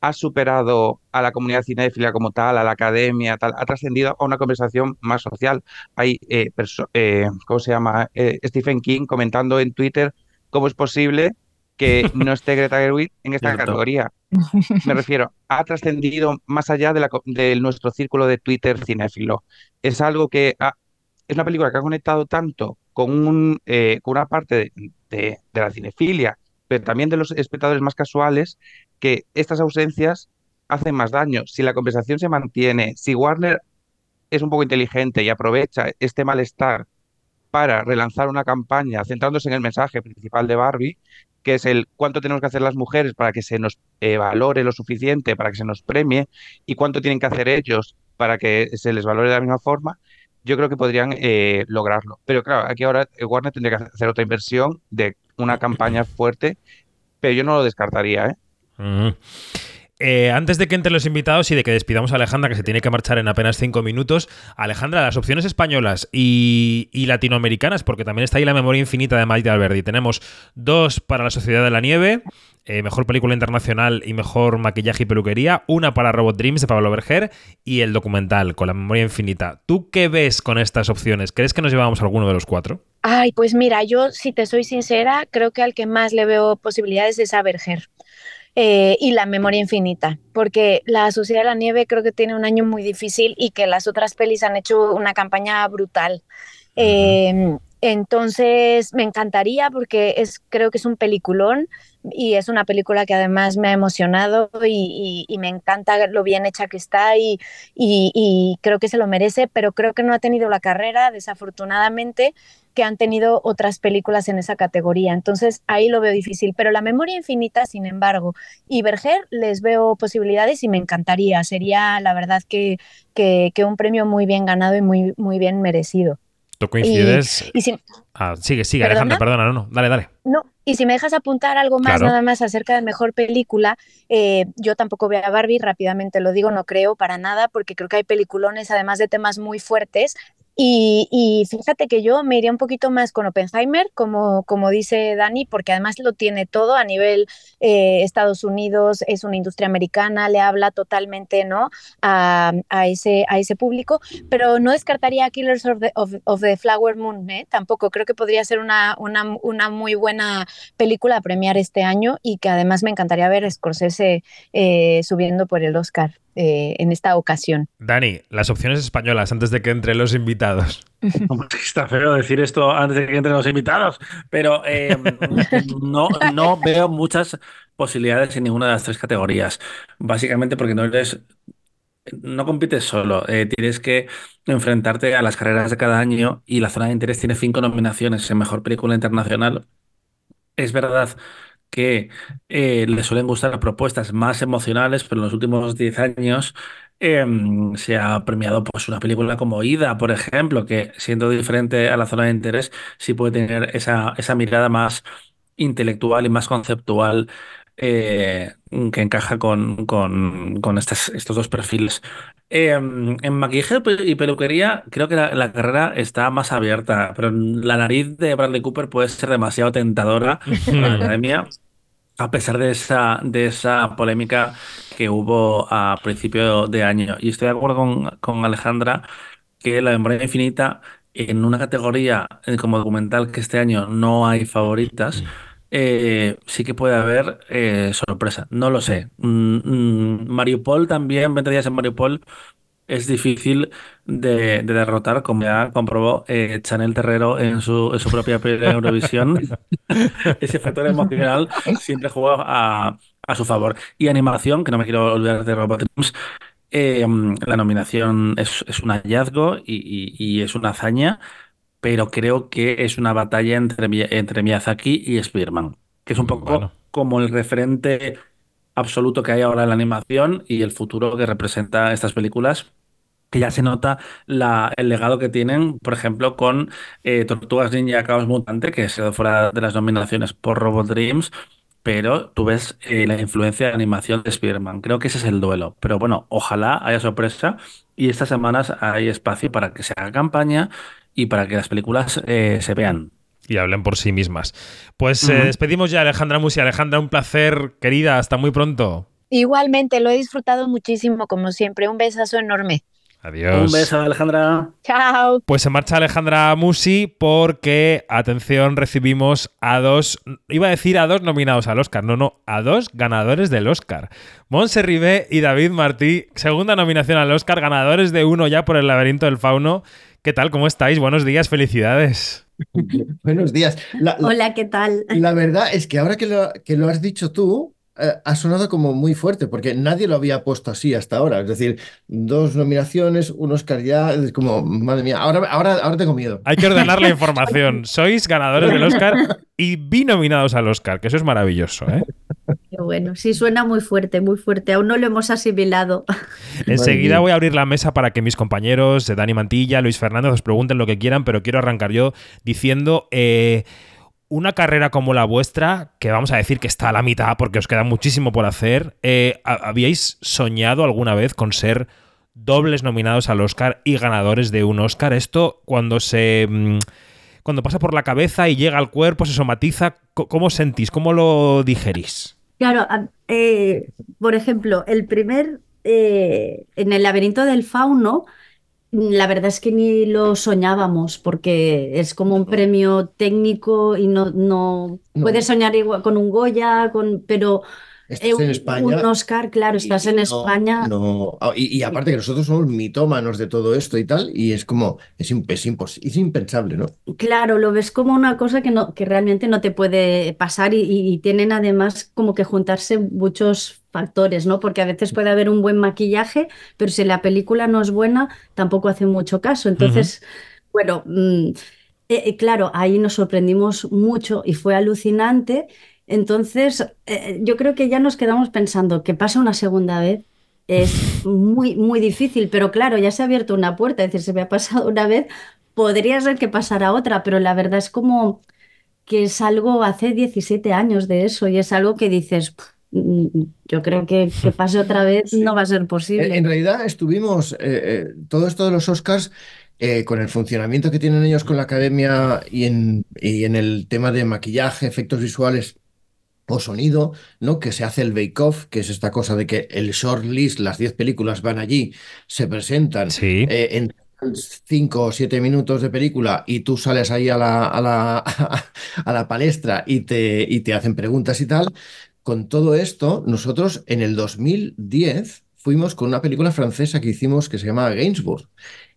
ha superado a la comunidad cinéfila como tal, a la academia, tal, ha trascendido a una conversación más social. Hay, eh, ¿cómo se llama? Stephen King comentando en Twitter cómo es posible que no esté Greta Gerwig en esta categoría. Me refiero, ha trascendido más allá de, nuestro círculo de Twitter cinéfilo. Es algo que es una película que ha conectado tanto con, un, eh, con una parte de, la cinefilia, pero también de los espectadores más casuales, que estas ausencias hacen más daño. Si la conversación se mantiene, si Warner es un poco inteligente y aprovecha este malestar para relanzar una campaña centrándose en el mensaje principal de Barbie, que es el cuánto tenemos que hacer las mujeres para que se nos eh, valore lo suficiente, para que se nos premie, y cuánto tienen que hacer ellos para que se les valore de la misma forma, yo creo que podrían eh, lograrlo. Pero claro, aquí ahora eh, Warner tendría que hacer otra inversión de una campaña fuerte, pero yo no lo descartaría. ¿eh? Eh, antes de que entren los invitados y de que despidamos a Alejandra, que se tiene que marchar en apenas cinco minutos, Alejandra, las opciones españolas y, latinoamericanas, porque también está ahí la memoria infinita de Maite Alberdi. Tenemos dos para La Sociedad de la Nieve, eh, mejor película internacional y mejor maquillaje y peluquería, una para Robot Dreams de Pablo Berger y el documental con la memoria infinita. ¿Tú qué ves con estas opciones? ¿Crees que nos llevamos alguno de los cuatro? Ay, pues mira, yo si te soy sincera, creo que al que más le veo posibilidades es a Berger. Eh, y la memoria infinita, porque la Sociedad de la Nieve creo que tiene un año muy difícil y que las otras pelis han hecho una campaña brutal. Entonces me encantaría porque es, creo que es un peliculón y es una película que además me ha emocionado y, me encanta lo bien hecha que está y, creo que se lo merece, pero creo que no ha tenido la carrera, desafortunadamente, que han tenido otras películas en esa categoría. Entonces ahí lo veo difícil. Pero La Memoria Infinita, sin embargo, y Berger les veo posibilidades y me encantaría. Sería la verdad que, que, un premio muy bien ganado y muy, muy bien merecido. ¿Tú coincides? ah, sigue, sigue, Alejandra, perdona, no, no, dale, dale. No, y si me dejas apuntar algo más, nada más acerca de mejor película, eh, yo tampoco veo a Barbie, rápidamente lo digo, no creo para nada, porque creo que hay peliculones, además de temas muy fuertes, y, fíjate que yo me iría un poquito más con Oppenheimer, como, como dice Dani, porque además lo tiene todo a nivel eh, Estados Unidos, es una industria americana, le habla totalmente ¿no? a, ese, a ese público, pero no descartaría Killers of the, of, the Flower Moon, ¿eh? tampoco. Creo que podría ser una, una, una, muy buena película a premiar este año y que además me encantaría ver a Scorsese eh, subiendo por el Oscar. Eh, en esta ocasión. Dani, las opciones españolas antes de que entren los invitados. Está feo decir esto antes de que entren los invitados, pero eh, no, no veo muchas posibilidades en ninguna de las tres categorías. Básicamente porque no eres no compites solo, eh, tienes que enfrentarte a las carreras de cada año y la zona de interés tiene cinco nominaciones en Mejor Película Internacional. Es verdad que eh, le suelen gustar propuestas más emocionales, pero en los últimos 10 años em, se ha premiado pues, una película como Ida, por ejemplo, que siendo diferente a la zona de interés, sí puede tener esa, esa mirada más intelectual y más conceptual eh, que encaja con, con, estos dos perfiles. Em, en maquillaje y peluquería, creo que la, carrera está más abierta, pero la nariz de Bradley Cooper puede ser demasiado tentadora para la academia a pesar de esa, de esa polémica que hubo a principio de año. Y estoy de acuerdo con, Alejandra que la memoria infinita, en una categoría eh, como documental que este año no hay favoritas, eh, sí que puede haber eh, sorpresa. No lo sé. Mm, mm, Mariupol también, 20 días en Mariupol, es difícil de, derrotar, como ya comprobó eh, Chanel Terrero en su, en su propia Eurovisión. Ese factor emocional siempre juega a, a, su favor. Y animación, que no me quiero olvidar de Robot eh, la nominación es, es, un hallazgo y, y, es una hazaña, pero creo que es una batalla entre, entre Miyazaki y Spider-Man, que es un poco como el referente absoluto que hay ahora en la animación y el futuro que representa estas películas que ya se nota la, el legado que tienen, por ejemplo, con eh, Tortugas Ninja Caos Mutante, que se fuera de las nominaciones por Robot Dreams, pero tú ves eh, la influencia de animación de Spider-Man. Creo que ese es el duelo. Pero bueno, ojalá haya sorpresa y estas semanas hay espacio para que se haga campaña y para que las películas eh, se vean y hablen por sí mismas. Pues eh, despedimos ya a Alejandra Musi. Alejandra, un placer, querida. Hasta muy pronto. Igualmente, lo he disfrutado muchísimo, como siempre. Un besazo enorme. Adiós. Un beso, Alejandra. Chao. Pues se marcha Alejandra Musi porque, atención, recibimos a dos, iba a decir a dos nominados al Oscar, no, no, a dos ganadores del Oscar. Monse Ribé y David Martí, segunda nominación al Oscar, ganadores de uno ya por el laberinto del fauno. ¿Qué tal? ¿Cómo estáis? Buenos días, felicidades. Buenos días. Hola, ¿qué tal? La verdad es que ahora que lo, que lo has dicho tú, eh, ha sonado como muy fuerte, porque nadie lo había puesto así hasta ahora. Es decir, dos nominaciones, un Oscar ya, es como, madre mía, ahora, ahora, ahora tengo miedo. Hay que ordenar la información. Sois ganadores del Oscar y binominados al Oscar, que eso es maravilloso, ¿eh? Qué bueno, sí, suena muy fuerte, muy fuerte. Aún no lo hemos asimilado. Enseguida voy a abrir la mesa para que mis compañeros, Dani Mantilla, Luis Fernández, os pregunten lo que quieran, pero quiero arrancar yo diciendo. Eh, una carrera como la vuestra, que vamos a decir que está a la mitad porque os queda muchísimo por hacer, eh, ¿habíais soñado alguna vez con ser dobles nominados al Oscar y ganadores de un Oscar? Esto cuando se... Mm, cuando pasa por la cabeza y llega al cuerpo, se somatiza, ¿cómo sentís? ¿Cómo lo digerís? Claro, eh, por ejemplo, el primer, eh, en el laberinto del fauno, la verdad es que ni lo soñábamos porque es como un premio técnico y no, no, puedes soñar igual con un Goya, con, pero Estás en España. Un Oscar, claro, estás en España. No, ah, y, aparte que nosotros somos mitómanos de todo esto y tal, y es como, es, es impensable, ¿no? Claro, lo ves como una cosa que, no, que realmente no te puede pasar y, tienen además como que juntarse muchos factores, ¿no? Porque a veces puede haber un buen maquillaje, pero si la película no es buena, tampoco hace mucho caso. Entonces, bueno, mm, eh, eh, claro, ahí nos sorprendimos mucho y fue alucinante. Entonces, eh, yo creo que ya nos quedamos pensando que pasa una segunda vez. Es muy, muy difícil, pero claro, ya se ha abierto una puerta, es decir, se me ha pasado una vez, podría ser que pasara otra, pero la verdad es como que es algo, hace 17 años de eso, y es algo que dices, mm, yo creo que que pase otra vez no va a ser posible. En realidad estuvimos, eh, eh, todo esto de los Oscars, con el funcionamiento que tienen ellos con la academia y en, y en el tema de maquillaje, efectos visuales o sonido, ¿no? Que se hace el bake-off, que es esta cosa de que el short list, las 10 películas van allí, se presentan eh, en 5 o 7 minutos de película y tú sales ahí a la, a la, a la palestra y te, y te hacen preguntas y tal. Con todo esto, nosotros en el 2010 fuimos con una película francesa que hicimos que se llama Gainsbourg.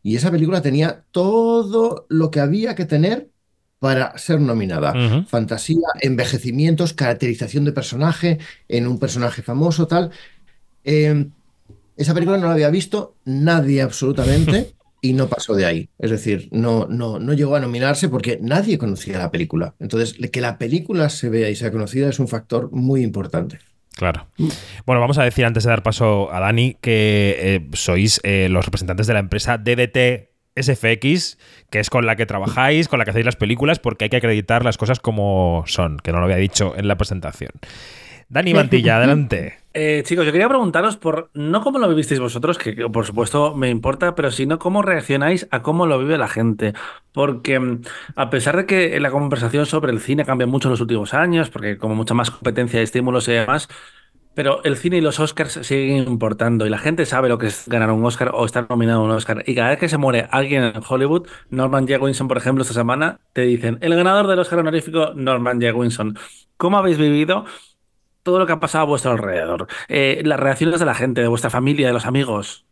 Y esa película tenía todo lo que había que tener para ser nominada. Fantasía, envejecimientos, caracterización de personaje en un personaje famoso, tal. Em, esa película no la había visto nadie absolutamente y no pasó de ahí. Es decir, no, no, no llegó a nominarse porque nadie conocía la película. Entonces, que la película se vea y sea conocida es un factor muy importante. Claro. Bueno, vamos a decir antes de dar paso a Dani que eh, sois eh, los representantes de la empresa DDT SFX, que es con la que trabajáis, con la que hacéis las películas, porque hay que acreditar las cosas como son, que no lo había dicho en la presentación. Dani Mantilla, adelante. Eh, chicos, yo quería preguntaros por no cómo lo vivisteis vosotros, que por supuesto me importa, pero sino cómo reaccionáis a cómo lo vive la gente. Porque mm, a pesar de que la conversación sobre el cine cambia mucho en los últimos años, porque como mucha más competencia, estímulos y demás, pero el cine y los Oscars siguen importando y la gente sabe lo que es ganar un Oscar o estar nominado a un Oscar. Y cada vez que se muere alguien en Hollywood, Norman J. Winson, por ejemplo, esta semana, te dicen, el ganador del Oscar honorífico, Norman J. Winson. ¿Cómo habéis vivido todo lo que ha pasado a vuestro alrededor? Eh, las reacciones de la gente, de vuestra familia, de los amigos.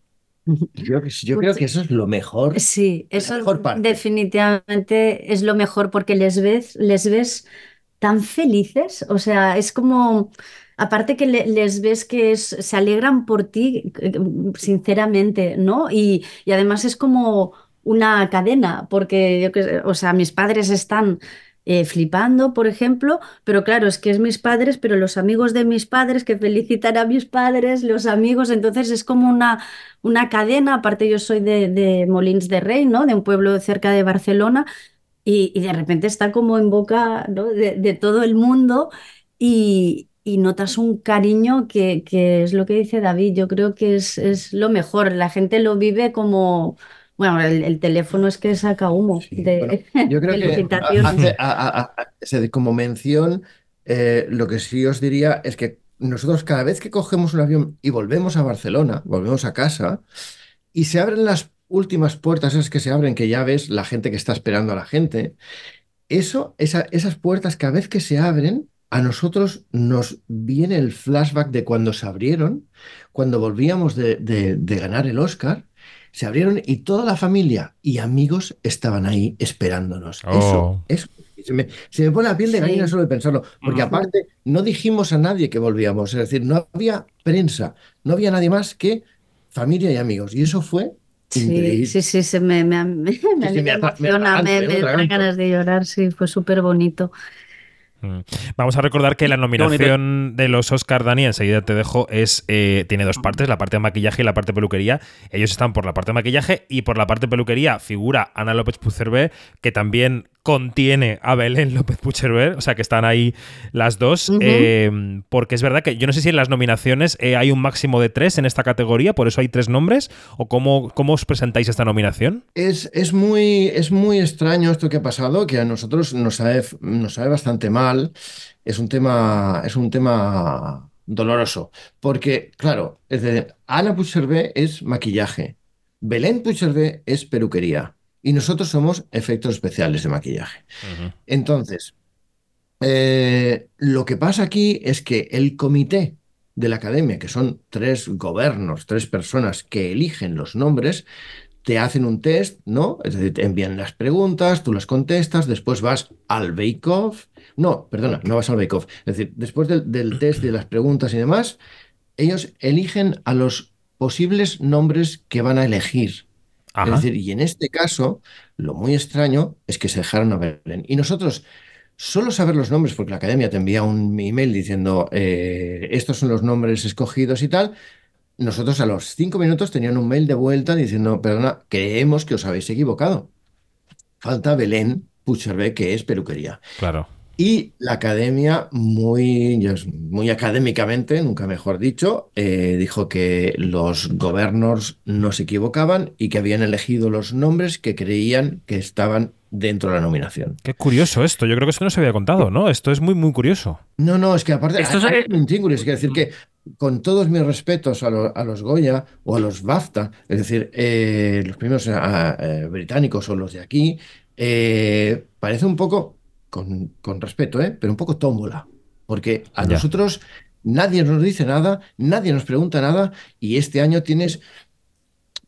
Yo, yo creo que eso es lo mejor. Sí, eso mejor parte. definitivamente es lo mejor porque les ves, les ves tan felices, o sea, es como, aparte que le- les ves que se alegran por ti, eh, sinceramente, ¿no? Y, además es como una cadena, porque yo o sea, mis padres están eh, flipando, por ejemplo, pero claro, es que es mis padres, pero los amigos de mis padres que felicitan a mis padres, los amigos, entonces es como una, una cadena, aparte yo soy de, de Molins de Rey, ¿no? De un pueblo cerca de Barcelona. Y, y de repente está como en boca, ¿no? de, de todo el mundo y, y notas un cariño que, que es lo que dice David. Yo creo que es, es lo mejor. La gente lo vive como, bueno, el, el teléfono es que saca humo Sí, de bueno, yo creo que felicitaciones. hace- a- a- a- a- se- como mención, eh, lo que sí os diría es que nosotros cada vez que cogemos un avión y volvemos a Barcelona, volvemos a casa, y se abren las últimas puertas, esas que se abren, que ya ves la gente que está esperando a la gente, eso, esa- esas puertas cada vez que se abren, a nosotros nos viene el flashback de cuando se abrieron, cuando volvíamos de, de- de ganar el Oscar, se abrieron y toda la familia y amigos estaban ahí esperándonos. Oh. Eso, eso, se me, se me pone la piel de Sí. gallina solo de pensarlo, porque aparte no dijimos a nadie que volvíamos, es decir, no había prensa, no había nadie más que familia y amigos, y eso fue Sí, increíble. sí, sí, se me, me, me, sí, me me emociona, me, me me dan ganas de llorar, sí, fue súper bonito. Mm. Vamos a recordar que la nominación de los Oscar, Dani, enseguida te dejo, es eh, tiene dos partes, la parte de maquillaje y la parte de peluquería. Ellos están por la parte de maquillaje y por la parte de peluquería figura Ana López Pucerbe, que también contiene a Belén López Pucherbe, o sea que están ahí las dos, eh, porque es verdad que yo no sé si en las nominaciones eh, hay un máximo de tres en esta categoría, por eso hay tres nombres, o cómo, cómo os presentáis esta nominación. Es, es muy, es muy extraño esto que ha pasado, que a nosotros nos sabe, nos sabe bastante mal. Es un tema, es un tema doloroso, porque, claro, es de, Ana Puigcervé es maquillaje, Belén Puigcervé es peluquería, y nosotros somos efectos especiales de maquillaje. Entonces, eh, lo que pasa aquí es que el comité de la academia, que son tres gobiernos, tres personas que eligen los nombres, te hacen un test, ¿no? Es decir, te envían las preguntas, tú las contestas, después vas al bake-off. No, perdona, no vas al bake-off. Es decir, después del, del test de las preguntas y demás, ellos eligen a los posibles nombres que van a elegir. Ajá. Es decir, y en este caso, lo muy extraño es que se dejaron a Belén. Y nosotros, solo saber los nombres, porque la academia te envía un email diciendo eh, estos son los nombres escogidos y tal, nosotros a los cinco minutos tenían un mail de vuelta diciendo, perdona, creemos que os habéis equivocado. Falta Belén Pucherbe, que es peluquería. Claro. Y la academia, muy, muy académicamente, nunca mejor dicho, eh, dijo que los gobernors no se equivocaban y que habían elegido los nombres que creían que estaban dentro de la nominación. Qué curioso esto, yo creo que eso no se había contado, ¿no? Esto es muy, muy curioso. No, no, es que aparte Esto es- hay hay un es que decir que con todos mis respetos a, lo- a los Goya o a los BAFTA, es decir, eh, los premios ah, eh, británicos o los de aquí, eh, parece un poco, con, con respeto, ¿eh? pero un poco tómbola, porque a Ya. nosotros nadie nos dice nada, nadie nos pregunta nada y este año tienes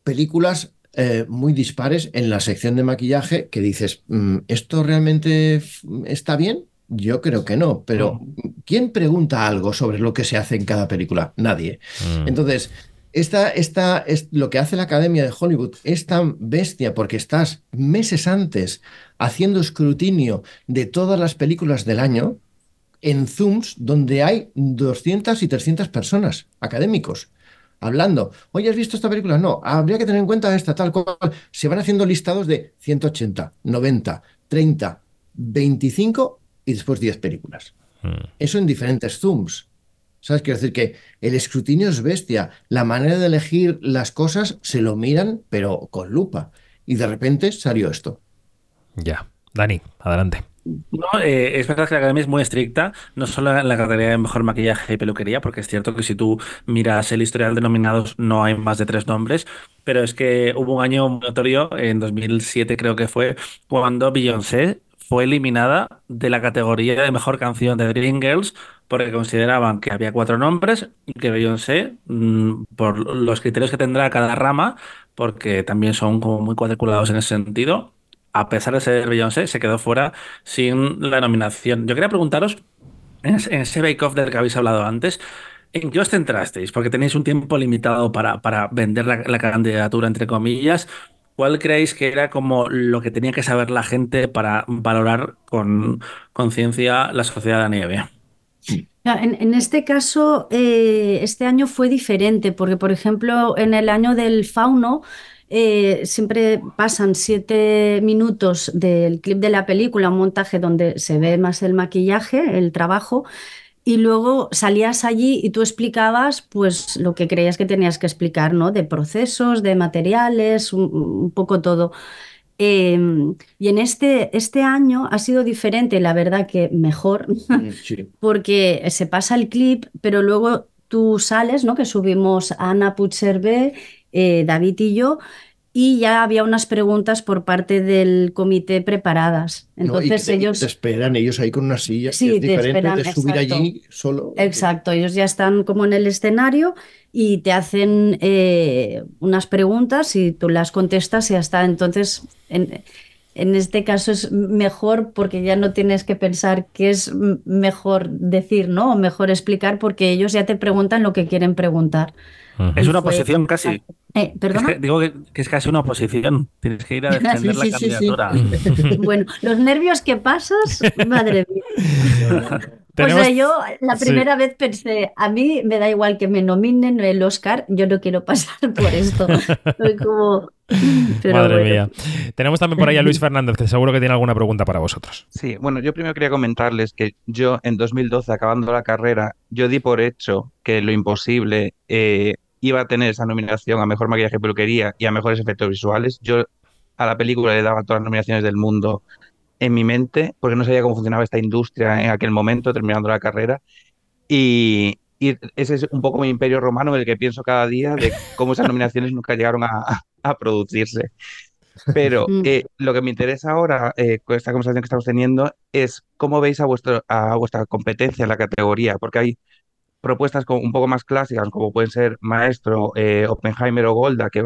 películas eh, muy dispares en la sección de maquillaje que dices, "Mm, ¿esto realmente está bien? Yo creo que no, pero ¿quién pregunta algo sobre lo que se hace en cada película? Nadie. Mm. Entonces, esta, esta, es, lo que hace la Academia de Hollywood es tan bestia porque estás meses antes haciendo escrutinio de todas las películas del año en Zooms donde hay 200 y 300 personas, académicos, hablando. Oye, ¿has visto esta película? No, habría que tener en cuenta esta, tal cual. Se van haciendo listados de 180, 90, 30, 25 y después 10 películas. Mm. Eso en diferentes Zooms. ¿Sabes? Quiero decir que el escrutinio es bestia. La manera de elegir las cosas se lo miran, pero con lupa. Y de repente salió esto. Ya. Dani, adelante. No, eh, es verdad que la academia es muy estricta, no solo en la categoría de mejor maquillaje y peluquería, porque es cierto que si tú miras el historial de nominados no hay más de tres nombres, pero es que hubo un año muy notorio, en 2007 creo que fue, cuando Beyoncé fue eliminada de la categoría de mejor canción de Dreamgirls porque consideraban que había cuatro nombres y que Beyoncé, mm, por los criterios que tendrá cada rama, porque también son como muy cuadriculados en ese sentido, a pesar de ser Beyoncé, se quedó fuera sin la nominación. Yo quería preguntaros, en ese bake-off del que habéis hablado antes, ¿En qué os centrasteis? Porque tenéis un tiempo limitado para, para vender la, candidatura, entre comillas. ¿Cuál creéis que era como lo que tenía que saber la gente para valorar con conciencia la sociedad de nieve? En, este caso, eh, este año fue diferente, porque por ejemplo, en el año del fauno, eh, siempre pasan siete minutos del clip de la película, un montaje donde se ve más el maquillaje, el trabajo, y luego salías allí y tú explicabas pues lo que creías que tenías que explicar, ¿no? De procesos, de materiales, un, poco todo. Em, y en este, este año ha sido diferente, la verdad que mejor, mm, porque se pasa el clip, pero luego tú sales, ¿no? Que subimos a Ana Puigcervé, eh, David y yo, y ya había unas preguntas por parte del comité preparadas. Entonces ellos... Te esperan ellos ahí con una silla. Sí, es diferente de subir allí solo. Exacto, ellos ya están como en el escenario y te hacen eh, unas preguntas y tú las contestas y ya está. Entonces, en, en este caso es mejor porque ya no tienes que pensar qué es mejor decir, ¿no? O mejor explicar porque ellos ya te preguntan lo que quieren preguntar. Es una oposición casi. Eh, digo que, es casi una oposición. Tienes que ir a defender la candidatura. bueno, los nervios que pasas, madre mía. Pues yo la primera vez pensé, a mí me da igual que me nominen el Oscar, yo no quiero pasar por esto. Madre mía. Tenemos también por ahí a Luis Fernández, que seguro que tiene alguna pregunta para vosotros. Sí, bueno, yo primero quería comentarles que yo en 2012, acabando la carrera, yo di por hecho que lo imposible eh, iba a tener esa nominación a Mejor Maquillaje y Peluquería y a Mejores Efectos Visuales. Yo a la película le daba todas las nominaciones del mundo en mi mente, porque no sabía cómo funcionaba esta industria en aquel momento, terminando la carrera. Y, ese es un poco mi imperio romano en el que pienso cada día de cómo esas nominaciones nunca llegaron a, producirse. Pero mm. eh, lo que me interesa ahora eh, con esta conversación que estamos teniendo es cómo veis a, vuestro, a vuestra competencia en la categoría, porque hay propuestas un poco más clásicas, como pueden ser Maestro, eh, Oppenheimer o Golda, que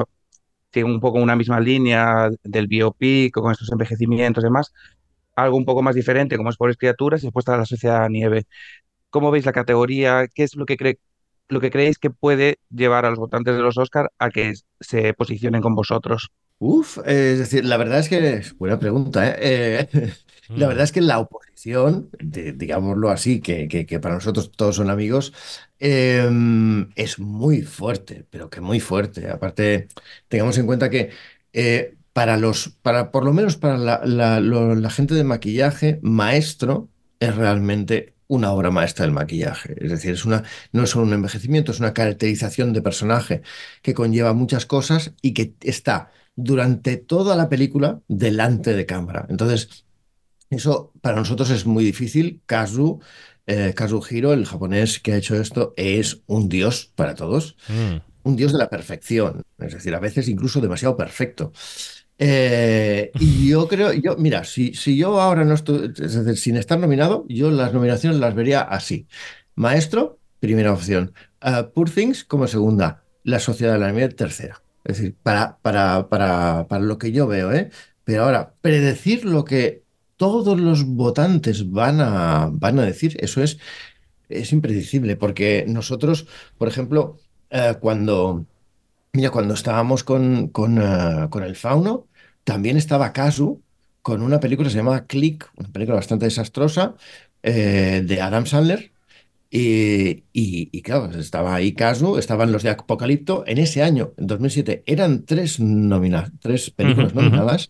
tienen un poco una misma línea del biopic, con estos envejecimientos y demás, algo un poco más diferente, como es por Criaturas, y después está la Sociedad Nieve. ¿Cómo veis la categoría? ¿Qué es lo que, lo que creéis que puede llevar a los votantes de los Oscar a que se posicionen con vosotros? Uf, es decir, la verdad es que buena pregunta. ¿eh? eh la verdad es que la oposición, digámoslo así, que, que, para nosotros todos son amigos, em, es muy fuerte, pero que muy fuerte. Aparte, tengamos en cuenta que eh, para los, para, por lo menos para la, la, gente de maquillaje, maestro es realmente una obra maestra del maquillaje. Es decir, es una, no es solo un envejecimiento, es una caracterización de personaje que conlleva muchas cosas y que está durante toda la película delante de cámara. Entonces, eso para nosotros es muy difícil. Kazu, eh, Kazuhiro, el japonés que ha hecho esto, es un dios para todos. Mm. Un dios de la perfección. Es decir, a veces incluso demasiado perfecto. Eh, y yo creo, yo, mira, si, si yo ahora no estoy, es decir, sin estar nominado, yo las nominaciones las vería así. Maestro, primera opción. Uh, Poor Things como segunda. La Sociedad de la Nieve, tercera. Es decir, para, para, para, para lo que yo veo, ¿eh? Pero ahora, predecir lo que todos los votantes van a, van a decir, eso es, es impredecible, porque nosotros, por ejemplo, eh, cuando, mira, cuando estábamos con, con, eh, con el fauno, también estaba Casu con una película que se llama Click, una película bastante desastrosa eh, de Adam Sandler. Y, y, claro, estaba ahí Casu, estaban los de Apocalipto. En ese año, en 2007, eran tres, tres películas nominadas.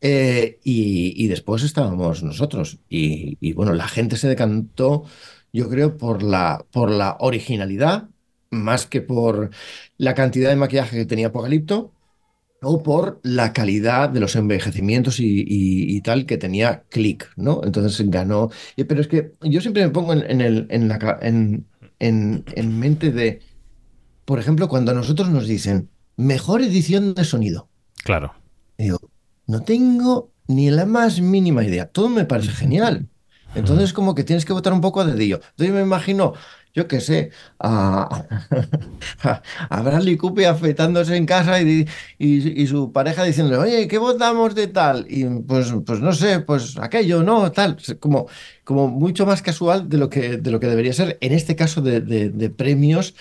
Eh, y, después estábamos nosotros. Y, bueno, la gente se decantó, yo creo, por la, por la originalidad, más que por la cantidad de maquillaje que tenía Apocalipto o por la calidad de los envejecimientos y, tal que tenía Click, ¿no? Entonces ganó. Pero es que yo siempre me pongo en, el, en, la, en, en, mente de, por ejemplo, cuando a nosotros nos dicen mejor edición de sonido. Claro. Digo, no tengo ni la más mínima idea. Todo me parece genial. Entonces, como que tienes que votar un poco a dedillo. Entonces, me imagino, yo qué sé, a, a Bradley Cooper afeitándose en casa y, y, y su pareja diciéndole, oye, ¿qué votamos de tal? Y pues, pues no sé, pues aquello, no, tal. Como, como mucho más casual de lo que, de lo que debería ser, en este caso de, de- de premios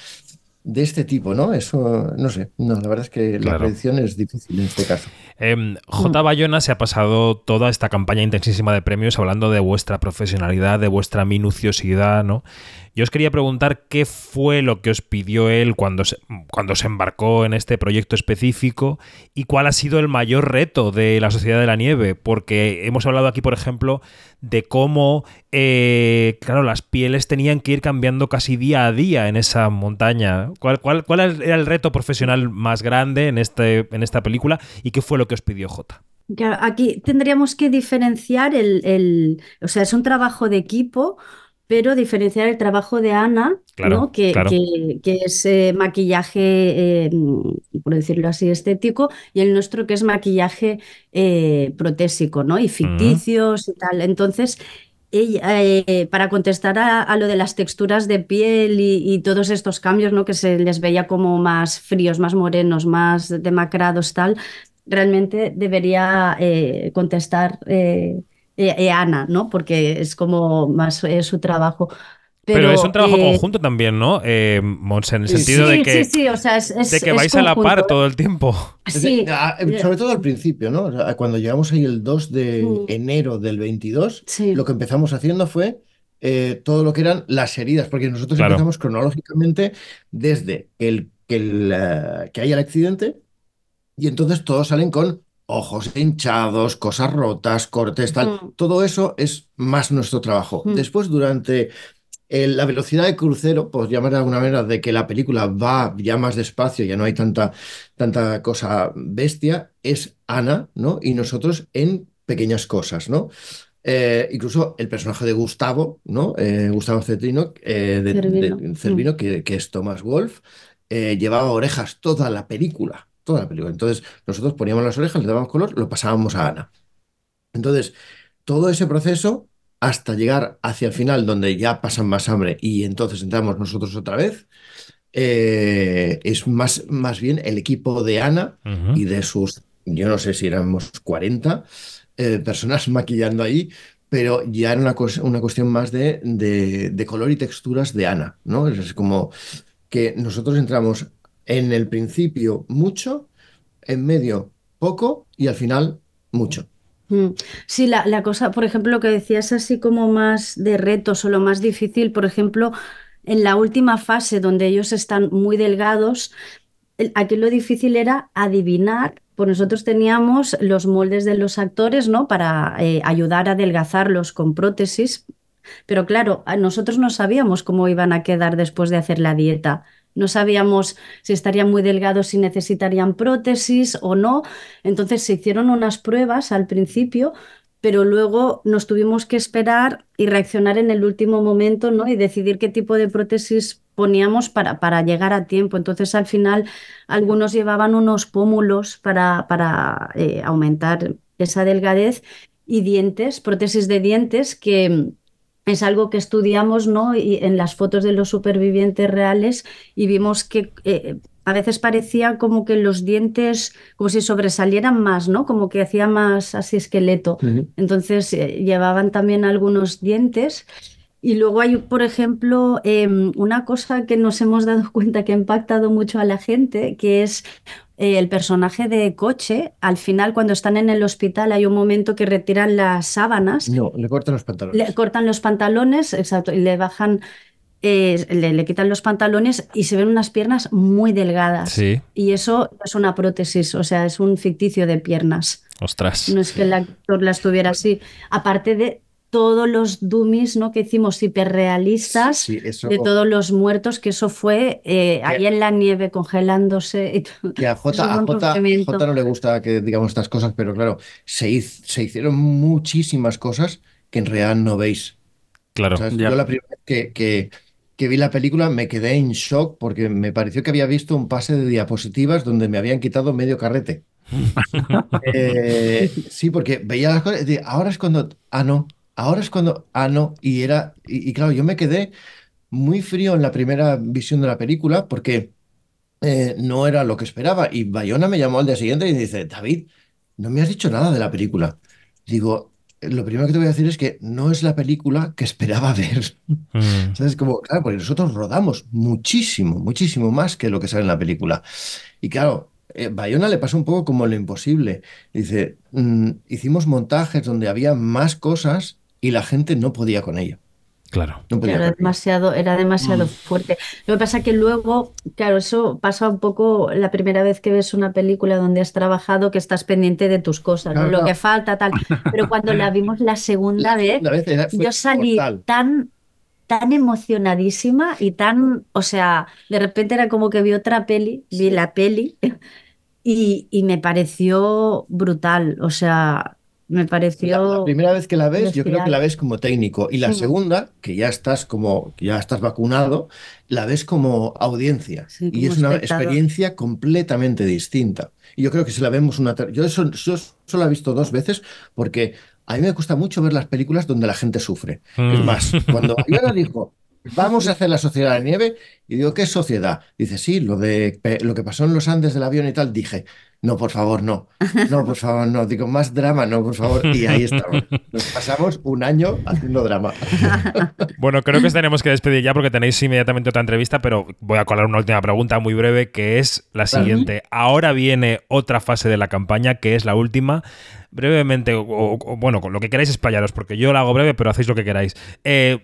de este tipo, ¿no? Eso, no sé, no, la verdad es que la predicción es difícil en este caso. Em, J. Bayona se ha pasado toda esta campaña intensísima de premios hablando de vuestra profesionalidad, de vuestra minuciosidad, ¿no? Yo os quería preguntar qué fue lo que os pidió él cuando se, cuando se embarcó en este proyecto específico y cuál ha sido el mayor reto de la Sociedad de la Nieve, porque hemos hablado aquí, por ejemplo, de cómo, eh, claro, las pieles tenían que ir cambiando casi día a día en esa montaña. ¿Cuál, cuál, cuál era el reto profesional más grande en, este, en esta película y qué fue lo que os pidió J? Claro, aquí tendríamos que diferenciar el, el- o sea, es un trabajo de equipo, pero diferenciar el trabajo de Ana, Claro, ¿no? Que, claro. que- que es eh, maquillaje, eh, por decirlo así, estético, y el nuestro que es maquillaje eh, protésico, ¿no? Y ficticios y tal. Entonces, eh, para contestar a, a lo de las texturas de piel y, y todos estos cambios, ¿no? Que se les veía como más fríos, más morenos, más demacrados, tal, realmente debería eh, contestar eh, eh, eh, Ana, ¿no? Porque es como más eh, su trabajo. Pero, es un trabajo eh, conjunto también, ¿no? Eh, Monse, en el sentido sí, de que, sí, sí, o sea, es, es- de que es vais a la par todo el tiempo. Sí, ah, eh, sobre todo al principio, ¿no? O sea, Cuando llegamos ahí el 2 de Mm. enero del 22, Sí. lo que empezamos haciendo fue eh, todo lo que eran las heridas, porque nosotros Claro. empezamos cronológicamente desde el, que haya el accidente y entonces todos salen con ojos hinchados, cosas rotas, cortes, tal. Mm. Todo eso es más nuestro trabajo. Mm. Después, durante el- la velocidad de crucero, pues llamar de alguna manera, de que la película va ya más despacio, ya no hay tanta, tanta cosa bestia, es Ana, ¿no? Y nosotros en pequeñas cosas, ¿no? Eh, incluso el personaje de Gustavo, ¿no? Eh, Gustavo Cetrino, eh, de, Cervino. de- Cervino, que, que es Thomas Wolf, eh, llevaba orejas toda la película, toda la película. Entonces, nosotros poníamos las orejas, le dábamos color, lo pasábamos a Ana. Entonces, todo ese proceso hasta llegar hacia el final, donde ya pasan más hambre y entonces entramos nosotros otra vez, eh, es más, más bien el equipo de Ana y de sus, yo no sé si éramos 40 eh, personas maquillando ahí, pero ya era una, una cuestión más de, de- de color y texturas de Ana, ¿no? Es como que nosotros entramos en el principio mucho, en medio poco y al final mucho. Mm. Sí, la, cosa, por ejemplo, lo que decías así como más de retos o lo más difícil, por ejemplo, en la última fase donde ellos están muy delgados, el- aquí lo difícil era adivinar, pues nosotros teníamos los moldes de los actores, ¿no? Para eh, ayudar a adelgazarlos con prótesis, pero claro, nosotros no sabíamos cómo iban a quedar después de hacer la dieta. No sabíamos si estarían muy delgados, si necesitarían prótesis o no. Entonces se hicieron unas pruebas al principio, pero luego nos tuvimos que esperar y reaccionar en el último momento, ¿no? Y decidir qué tipo de prótesis poníamos para, para llegar a tiempo. Entonces al final algunos llevaban unos pómulos para, para eh, aumentar esa delgadez y dientes, prótesis de dientes que es algo que estudiamos, ¿no? Y en las fotos de los supervivientes reales y vimos que eh, a veces parecía como que los dientes, como si sobresalieran más, ¿no? Como que hacía más así esqueleto. Entonces eh, llevaban también algunos dientes. Y luego hay, por ejemplo, em, una cosa que nos hemos dado cuenta que ha impactado mucho a la gente, que es eh, el personaje de Coche. Al final, cuando están en el hospital, hay un momento que retiran las sábanas No, le cortan los pantalones. le cortan los pantalones, exacto, y le bajan, eh, le, le quitan los pantalones y se ven unas piernas muy delgadas. Sí. Y eso es una prótesis, o sea, es un ficticio de piernas. Ostras. No es que el actor las tuviera así. Aparte de todos los dummies ¿no? que hicimos hiperrealistas, Sí, eso- de todos los muertos, que eso fue eh, ahí en la nieve congelándose. y todo. Que a J, a J- no le gusta que digamos estas cosas, pero claro, se, hicieron muchísimas cosas que en realidad no veis. Claro. Yo la primera vez que, que- que vi la película me quedé en shock porque me pareció que había visto un pase de diapositivas donde me habían quitado medio carrete. Eh, sí, porque veía las cosas, ahora es cuando, ah, no, ahora es cuando, ah, no, y era, y, y claro, yo me quedé muy frío en la primera visión de la película porque eh, no era lo que esperaba. Y Bayona me llamó al día siguiente y dice, David, no me has dicho nada de la película. Digo, lo primero que te voy a decir es que no es la película que esperaba ver. Mm. ¿Sabes? Como, claro, porque nosotros rodamos muchísimo, muchísimo más que lo que sale en la película. Y claro, eh, Bayona le pasó un poco como lo imposible. Dice, mm, hicimos montajes donde había más cosas y la gente no podía con ello. Claro. No podía Era ello. demasiado, era demasiado fuerte. Lo que pasa que luego, claro, eso pasa un poco la primera vez que ves una película donde has trabajado, que estás pendiente de tus cosas, ¿no? Claro, lo que falta, tal. Pero cuando la vimos la segunda vez, Una vez era- yo salí mortal. tan, tan emocionadísima y tan, o sea, de repente era como que vi otra peli, vi la peli y, y me pareció brutal, o sea, me La, la pareció... primera vez que la ves, yo creo que la ves como técnico. Y la Sí. segunda, que ya estás como, que ya estás vacunado, la ves como audiencia. Sí, y es una experiencia completamente distinta. Y yo creo que si la vemos una... Yo eso, yo solo la he visto dos veces porque a mí me gusta mucho ver las películas donde la gente sufre. Es Mm. más, cuando Ayala dijo, vamos a hacer la sociedad de la nieve, y digo, ¿qué sociedad? Dice, sí, lo de lo que pasó en los Andes del avión y tal, dije, no, por favor, no. No, por favor, no. Digo, más drama, no, por favor. Y ahí estamos. Nos pasamos un año haciendo drama. Bueno, creo que os tenemos que despedir ya porque tenéis inmediatamente otra entrevista, pero voy a colar una última pregunta muy breve que es la siguiente. Ahora viene otra fase de la campaña que es la última. Brevemente, o, bueno, con lo que queráis explayaros, porque yo la hago breve, pero hacéis lo que queráis. Eh,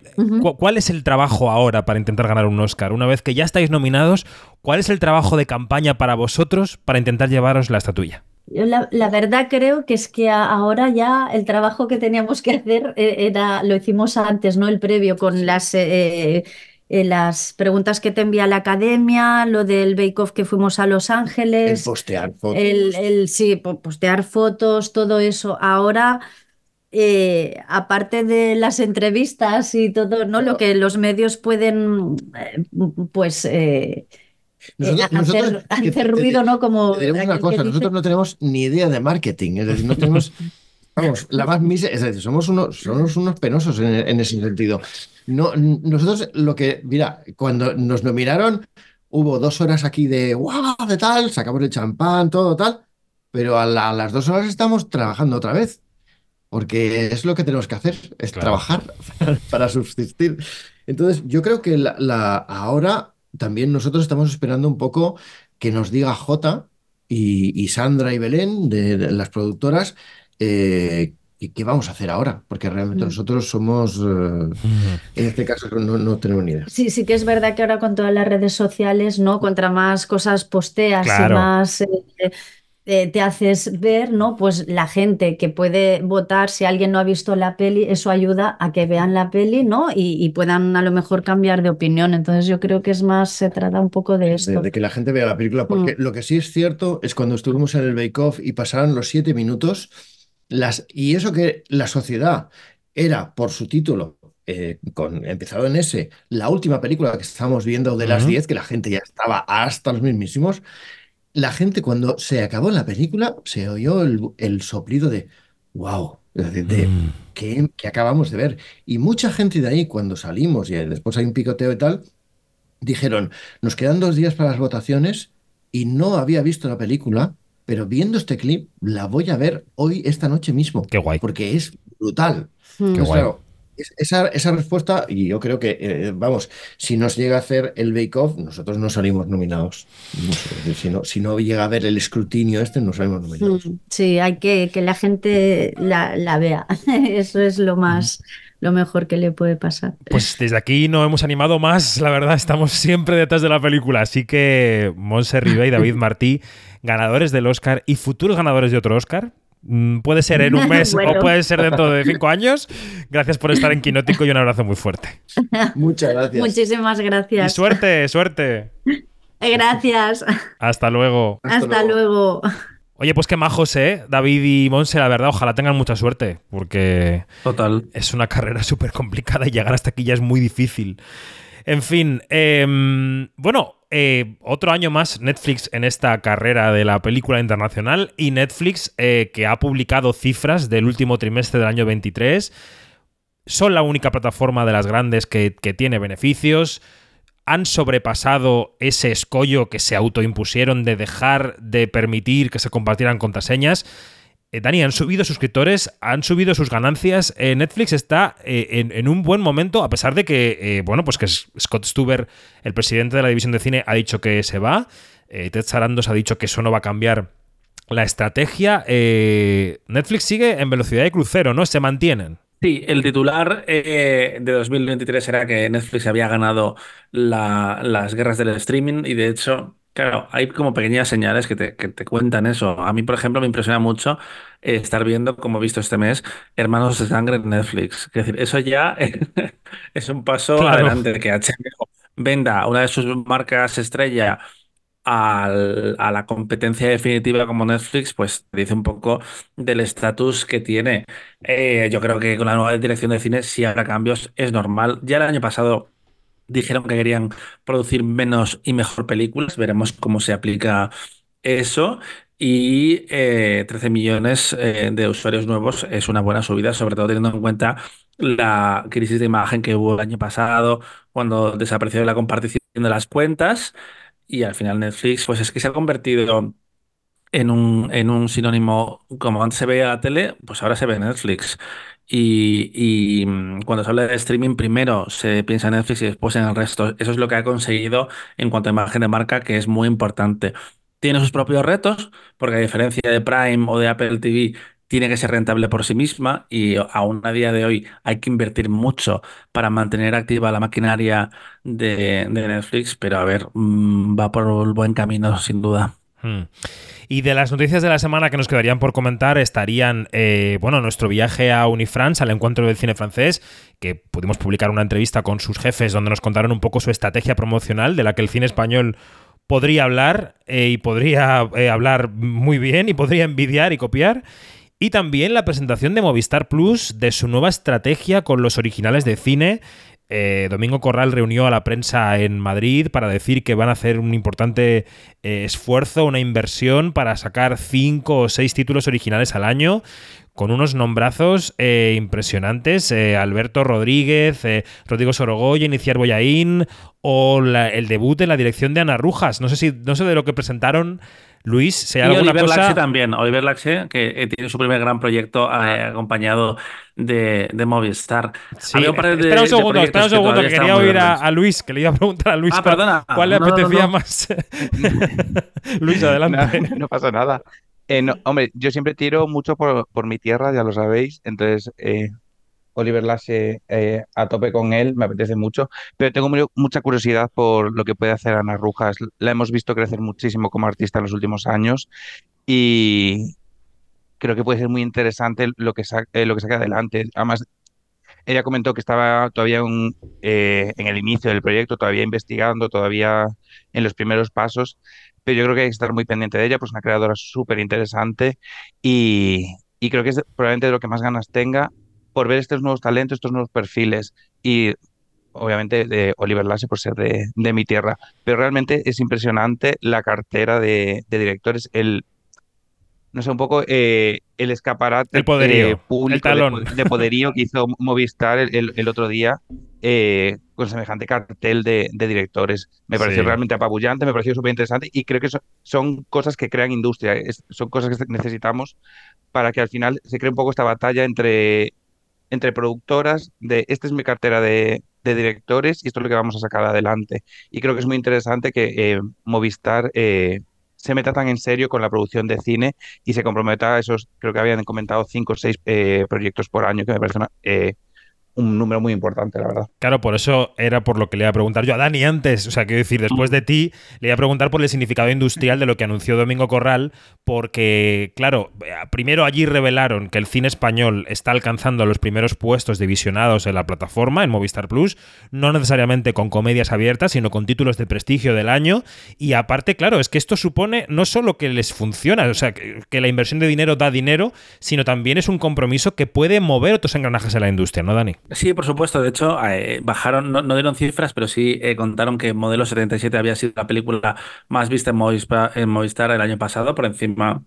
¿Cuál es el trabajo ahora para intentar ganar un Oscar? Una vez que ya estáis nominados, ¿cuál es el trabajo de campaña para vosotros para intentar llevaros la estatuilla? Yo la, la verdad creo que es que a- ahora ya el trabajo que teníamos que hacer eh, era, lo hicimos antes, ¿no? El previo con las, eh, eh, las preguntas que te envía la academia, lo del Bake Off que fuimos a Los El Ángeles, postear fotos. el, el- sí, po- postear fotos, todo eso. Ahora, eh, aparte de las entrevistas y todo, ¿no? Lo que los medios pueden, eh, pues, eh, Nosotros- hacer, nosotros- ruido, ¿no? Como una cosa, dice. nosotros no tenemos ni idea de marketing, es decir, no tenemos, vamos, la más mise- es decir, somos unos, somos unos penosos en, en ese sentido. No, nosotros lo que, mira, cuando nos nominaron, hubo dos horas aquí de guau, de tal, sacamos el champán, todo tal, pero a, la- a las dos horas estamos trabajando otra vez, porque es lo que tenemos que hacer, es Claro. trabajar para, subsistir. Entonces, yo creo que la, la- ahora también nosotros estamos esperando un poco que nos diga Jota y, y Sandra y Belén, de, de las productoras, eh, ¿qué, qué vamos a hacer ahora? Porque realmente Mm. nosotros somos, eh, en este caso, no, no tenemos ni idea. Sí, sí que es verdad que ahora con todas las redes sociales, ¿no? Contra más cosas posteas Claro. y más eh, eh, te haces ver, ¿no? Pues la gente que puede votar, si alguien no ha visto la peli, eso ayuda a que vean la peli, ¿no? Y, y puedan a lo mejor cambiar de opinión. Entonces yo creo que es más, se trata un poco de esto. de que la gente vea la película, porque lo que sí es cierto es cuando estuvimos en el Bake Off y pasaron los siete minutos, las, y eso que la sociedad era por su título, eh, con, empezado en ese, la última película que estábamos viendo de las Ujú. 10, que la gente ya estaba hasta los mismísimos, la gente cuando se acabó la película se oyó el, el soplido de wow, es decir, de Mm. que, que acabamos de ver. Y mucha gente de ahí, cuando salimos y después hay un picoteo y tal, dijeron, nos quedan dos días para las votaciones y no había visto la película, pero viendo este clip la voy a ver hoy, esta noche mismo, Qué guay. porque es brutal. Mm. Entonces, guay. claro, esa, esa respuesta, y yo creo que, eh, vamos, si nos llega a hacer el Bake Off, nosotros no salimos nominados. Si no, si no llega a ver el escrutinio este, no salimos nominados. Mm, Sí, hay que que la gente la, la vea. Eso es lo más, lo mejor que le puede pasar. Pues desde aquí no hemos animado más, la verdad, estamos siempre detrás de la película. Así que Monse Ribe y David Martí, ganadores del Oscar y futuros ganadores de otro Oscar. Mm, Puede ser en un mes Bueno. o puede ser dentro de cinco años. Gracias por estar en Quinótico y un abrazo muy fuerte. Muchas gracias. Muchísimas Y gracias. suerte, suerte. Gracias. Hasta luego. Hasta luego. Oye, pues qué majos, ¿eh? David y Monse, la verdad, ojalá tengan mucha suerte, porque Total. es una carrera súper complicada y llegar hasta aquí ya es muy difícil. En fin, em, bueno, eh, otro año más Netflix en esta carrera de la película internacional y Netflix eh, que ha publicado cifras del último trimestre del año 23. Son la única plataforma de las grandes que, que tiene beneficios. Han sobrepasado ese escollo que se autoimpusieron de dejar de permitir que se compartieran contraseñas. Eh, Dani, han subido suscriptores, han subido sus ganancias. Eh, Netflix está eh, en, un buen momento, a pesar de que, bueno, pues que Scott Stuber, el presidente de la división de cine, ha dicho que se va. Ted Sarandos ha dicho que eso no va a cambiar la estrategia. Netflix sigue en velocidad de crucero, ¿no? Se mantienen. Sí, el titular de 2023 era que Netflix había ganado las guerras del streaming y de hecho Claro, hay como pequeñas señales que te, que te cuentan eso. A mí, por ejemplo, me impresiona mucho eh, estar viendo, como he visto este mes, Hermanos de Sangre en Netflix. Es decir, eso ya es un paso adelante de que HBO venda una de sus marcas estrella al- a la competencia definitiva como Netflix, pues dice un poco del estatus que tiene. Eh, yo creo que con la nueva dirección de cine, si habrá cambios, es normal. Ya el año pasado dijeron que querían producir menos y mejor películas. Veremos cómo se aplica eso. Y 13 eh, millones eh, de usuarios nuevos es una buena subida, sobre todo teniendo en cuenta la crisis de imagen que hubo el año pasado, cuando desapareció la compartición de las cuentas. Y al final Netflix, pues es que se ha convertido en un, en un sinónimo, como antes se veía la tele, pues ahora se ve Netflix. Y, mm, cuando se habla de streaming, primero se piensa en Netflix y después en el resto. Eso es lo que ha conseguido en cuanto a imagen de marca, que es muy importante. Tiene sus propios retos, porque a diferencia de Prime o de Apple TV, tiene que ser rentable por sí misma y aún a día de hoy hay que invertir mucho para mantener activa la maquinaria de, Netflix, pero a ver, mm, va por el buen camino sin duda. Hmm. Y de las noticias de la semana que nos quedarían por comentar estarían, eh, bueno, nuestro viaje a Unifrance, al encuentro del cine francés, que pudimos publicar una entrevista con sus jefes donde nos contaron un poco su estrategia promocional de la que el cine español podría hablar eh, y podría eh, hablar muy bien y podría envidiar y copiar. Y también la presentación de Movistar Plus de su nueva estrategia con los originales de cine eh, Domingo Corral reunió a la prensa en Madrid para decir que van a hacer un importante eh, esfuerzo, una inversión para sacar cinco o seis títulos originales al año con unos nombrazos eh, impresionantes. Alberto Rodríguez, Rodrigo Sorogoy, Iniciar Boyaín o el debut en la dirección de Ana Rujas. No sé si no sé de lo que presentaron Luis, si hay alguna Oliver cosa... también, Oliver Laxe, que eh, tiene su primer gran proyecto eh, acompañado de, Movistar. espera un segundo, espera un segundo, que, quería oír a, Luis, que le iba a preguntar a Luis ah, cuál le apetecía más. Luis, adelante. No, pasa nada. Eh, hombre, yo siempre tiro mucho por, por, mi tierra, ya lo sabéis, entonces Oliver Lasse eh, a tope con él, me apetece mucho, pero tengo mucha curiosidad por lo que puede hacer Ana Rujas. La hemos visto crecer muchísimo como artista en los últimos años y creo que puede ser muy interesante lo que, eh, lo que saque adelante. Además, ella comentó que estaba todavía eh, en el inicio del proyecto, todavía investigando, todavía en los primeros pasos, pero yo creo que hay que estar muy pendiente de ella, pues una creadora súper interesante y, y creo que es probablemente de lo que más ganas tenga por ver estos nuevos talentos, estos nuevos perfiles y obviamente de Oliver Lasse por ser de, mi tierra, pero realmente es impresionante la cartera de, directores, el no sé, un poco eh, el escaparate el poderío, público el talón. De, poderío que hizo Movistar el, otro día eh, con semejante cartel de, directores. Me pareció realmente apabullante, me pareció súper interesante y creo que son, cosas que crean industria, son cosas que necesitamos para que al final se cree un poco esta batalla entre entre productoras de esta es mi cartera de, directores y esto es lo que vamos a sacar adelante. Y creo que es muy interesante que eh, Movistar eh, se meta tan en serio con la producción de cine y se comprometa a esos, creo que habían comentado, cinco o seis eh, proyectos por año, que me parece una, un número muy importante, la verdad. Claro, por eso era por lo que le iba a preguntar yo a Dani antes. O sea, quiero decir, después de ti, le iba a preguntar por el significado industrial de lo que anunció Domingo Corral, porque, claro, primero allí revelaron que el cine español está alcanzando los primeros puestos de visionados en la plataforma, en Movistar Plus, no necesariamente con comedias abiertas, sino con títulos de prestigio del año. Y aparte, claro, es que esto supone no solo que les funciona, o sea, que la inversión de dinero da dinero, sino también es un compromiso que puede mover otros engranajes en la industria, ¿no, Dani? Sí, por supuesto. De hecho, eh, bajaron, no, dieron cifras, pero sí eh, contaron que Modelo 77 había sido la película más vista en Movistar, en el año pasado, por encima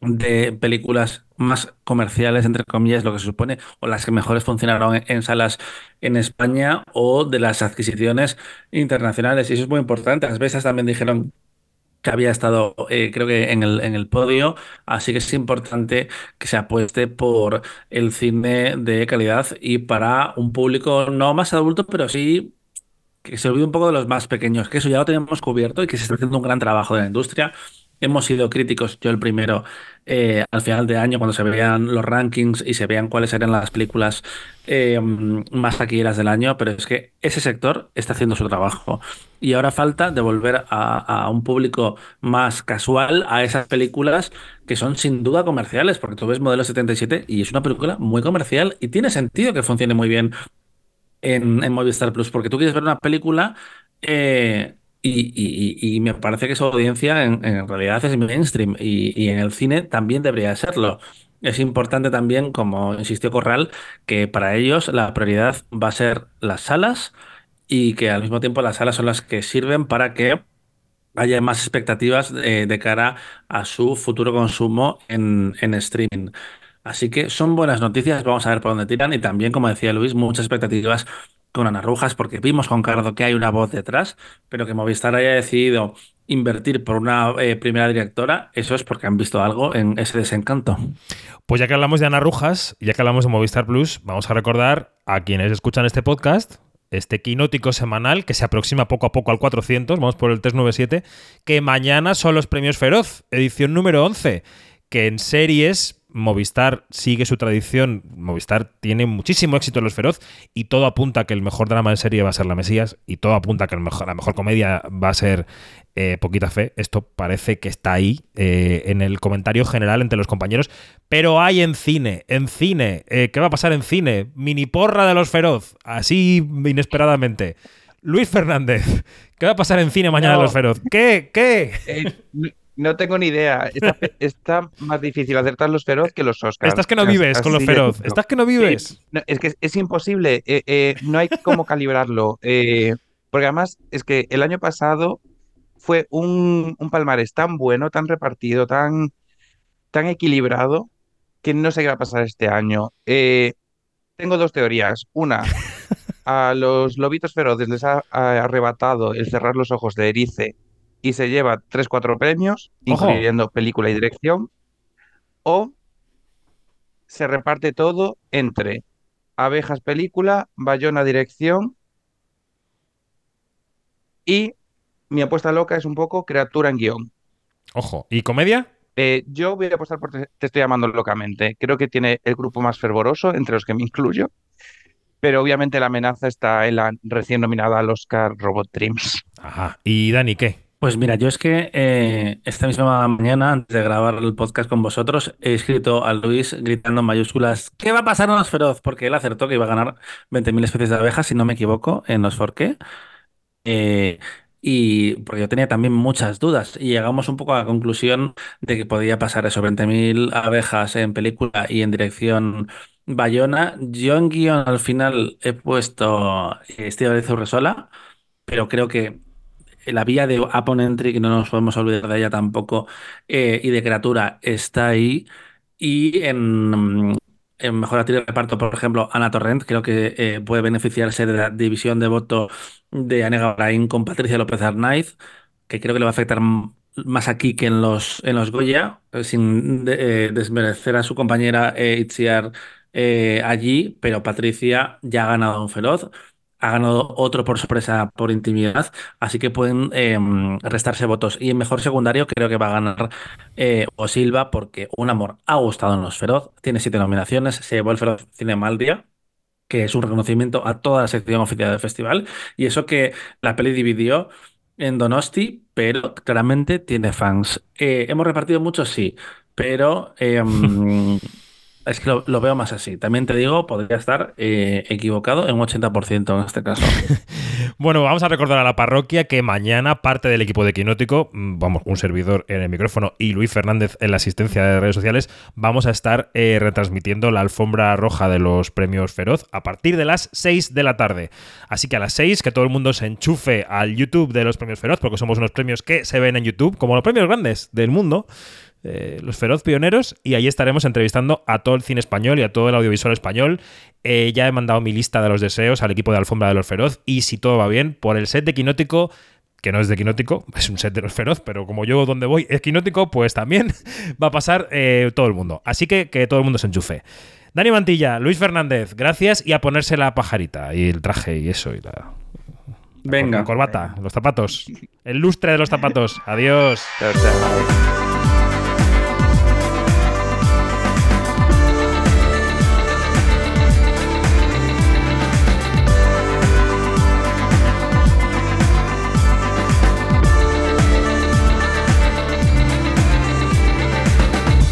de películas más comerciales, entre comillas, lo que se supone, o las que mejores funcionaron en, salas en España, o de las adquisiciones internacionales. Y eso es muy importante. Las veces también dijeron que había estado, eh, creo que en el, en el podio, así que es importante que se apueste por el cine de calidad y para un público no más adulto, pero sí que se olvide un poco de los más pequeños, que eso ya lo tenemos cubierto y que se está haciendo un gran trabajo de la industria Hemos sido críticos, yo el primero, eh, al final de año, cuando se veían los rankings y se veían cuáles eran las películas eh, más taquilleras del año, pero es que ese sector está haciendo su trabajo. Y ahora falta devolver a, un público más casual a esas películas que son sin duda comerciales, porque tú ves Modelo 77 y es una película muy comercial y tiene sentido que funcione muy bien en, en Movistar Plus, porque tú quieres ver una película. Eh, y, me parece que su audiencia en, realidad es mainstream y, en el cine también debería serlo. Es importante también, como insistió Corral, que para ellos la prioridad va a ser las salas y que al mismo tiempo las salas son las que sirven para que haya más expectativas eh, de, cara a su futuro consumo en, en streaming. Así que son buenas noticias, vamos a ver por dónde tiran y también, como decía Luis, muchas expectativas con Ana Rujas, porque vimos con Cardo que hay una voz detrás, pero que Movistar haya decidido invertir por una eh, primera directora, eso es porque han visto algo en ese desencanto. Pues ya que hablamos de Ana Rujas, ya que hablamos de Movistar Plus, vamos a recordar a quienes escuchan este podcast, este quinótico semanal que se aproxima poco a poco al 400, vamos por el 397, que mañana son los premios Feroz, edición número 11, que en series Movistar sigue su tradición. Movistar tiene muchísimo éxito en Los Feroz y todo apunta a que el mejor drama de serie va a ser La Mesías y todo apunta a que la mejor comedia va a ser eh, Poquita Fe. Esto parece que está ahí eh, en el comentario general entre los compañeros. Pero hay en cine, en cine. Eh, ¿Qué va a pasar en cine? Mini porra de Los Feroz, así inesperadamente. Luis Fernández, ¿qué va a pasar en cine mañana de Los Feroz? ¿Qué? ¿Qué? No tengo ni idea. Está, más difícil acertar los feroz que los Oscars. Estás que no vives con los feroz. Estás que no vives. es que es imposible. Eh, eh, no hay cómo calibrarlo. Eh, porque además es que el año pasado fue un, palmarés tan bueno, tan repartido, tan, tan equilibrado, que no sé qué va a pasar este año. tengo dos teorías. Una, a los lobitos feroces les ha arrebatado el cerrar los ojos de Erice y se lleva 3-4 premios, incluyendo película y dirección, o se reparte todo entre Abejas película, Bayona dirección y mi apuesta loca es un poco criatura en guion. Ojo, ¿y comedia? Eh, yo voy a apostar por te, estoy llamando locamente. Creo que tiene el grupo más fervoroso, entre los que me incluyo. Pero obviamente la amenaza está en la recién nominada al Oscar Robot Dreams. Ajá. ¿Y Dani qué? Pues mira, yo es que eh, esta misma mañana, antes de grabar el podcast con vosotros, he escrito a Luis gritando en mayúsculas, ¿qué va a pasar en los feroz? Porque él acertó que iba a ganar 20.000 especies de abejas, si no me equivoco, en los Forqué. Eh, y porque yo tenía también muchas dudas y llegamos un poco a la conclusión de que podía pasar eso, 20.000 abejas en película y en dirección Bayona. Yo en guion al final he puesto eh, de Urresola, pero creo que la vía de Upon Entry, que no nos podemos olvidar de ella tampoco, eh, y de criatura está ahí. Y en, en Mejor Actriz de Reparto, por ejemplo, Ana Torrent, creo que eh, puede beneficiarse de la división de voto de Anega Brain con Patricia López Arnaiz, que creo que le va a afectar más aquí que en los, en los Goya, eh, sin desmerecer a su compañera Itziar allí, pero Patricia ya ha ganado un feroz ha ganado otro por sorpresa por intimidad, así que pueden em, restarse votos. Y en mejor secundario creo que va a ganar eh, O Silva porque Un Amor ha gustado en los Feroz, tiene siete nominaciones, se llevó el Feroz Cinemaldria que es un reconocimiento a toda la sección oficial del festival, y eso que la peli dividió en Donosti, pero claramente tiene fans. Eh, ¿Hemos repartido muchos? Sí, pero... Es que lo, veo más así. También te digo, podría estar eh, equivocado en un 80% en este caso. Bueno, vamos a recordar a la parroquia que mañana parte del equipo de Quinótico, mm, vamos, un servidor en el micrófono y Luis Fernández en la asistencia de redes sociales, vamos a estar eh, retransmitiendo la alfombra roja de los premios Feroz a partir de las 6 de la tarde. Así que a las 6 que todo el mundo se enchufe al YouTube de los premios Feroz, porque somos unos premios que se ven en YouTube, como los premios grandes del mundo. Eh, los Feroz Pioneros, y ahí estaremos entrevistando a todo el cine español y a todo el audiovisual español. Eh, ya he mandado mi lista de los deseos al equipo de Alfombra de los Feroz, y si todo va bien, por el set de Quinótico que no es de Quinótico, es un set de los feroz, pero como yo donde voy es Quinótico, pues también va a pasar eh, todo el mundo. Así que que todo el mundo se enchufe. Dani Mantilla, Luis Fernández, gracias y a ponerse la pajarita y el traje y eso y la, Venga. la corbata, los zapatos, el lustre de los zapatos. Adiós.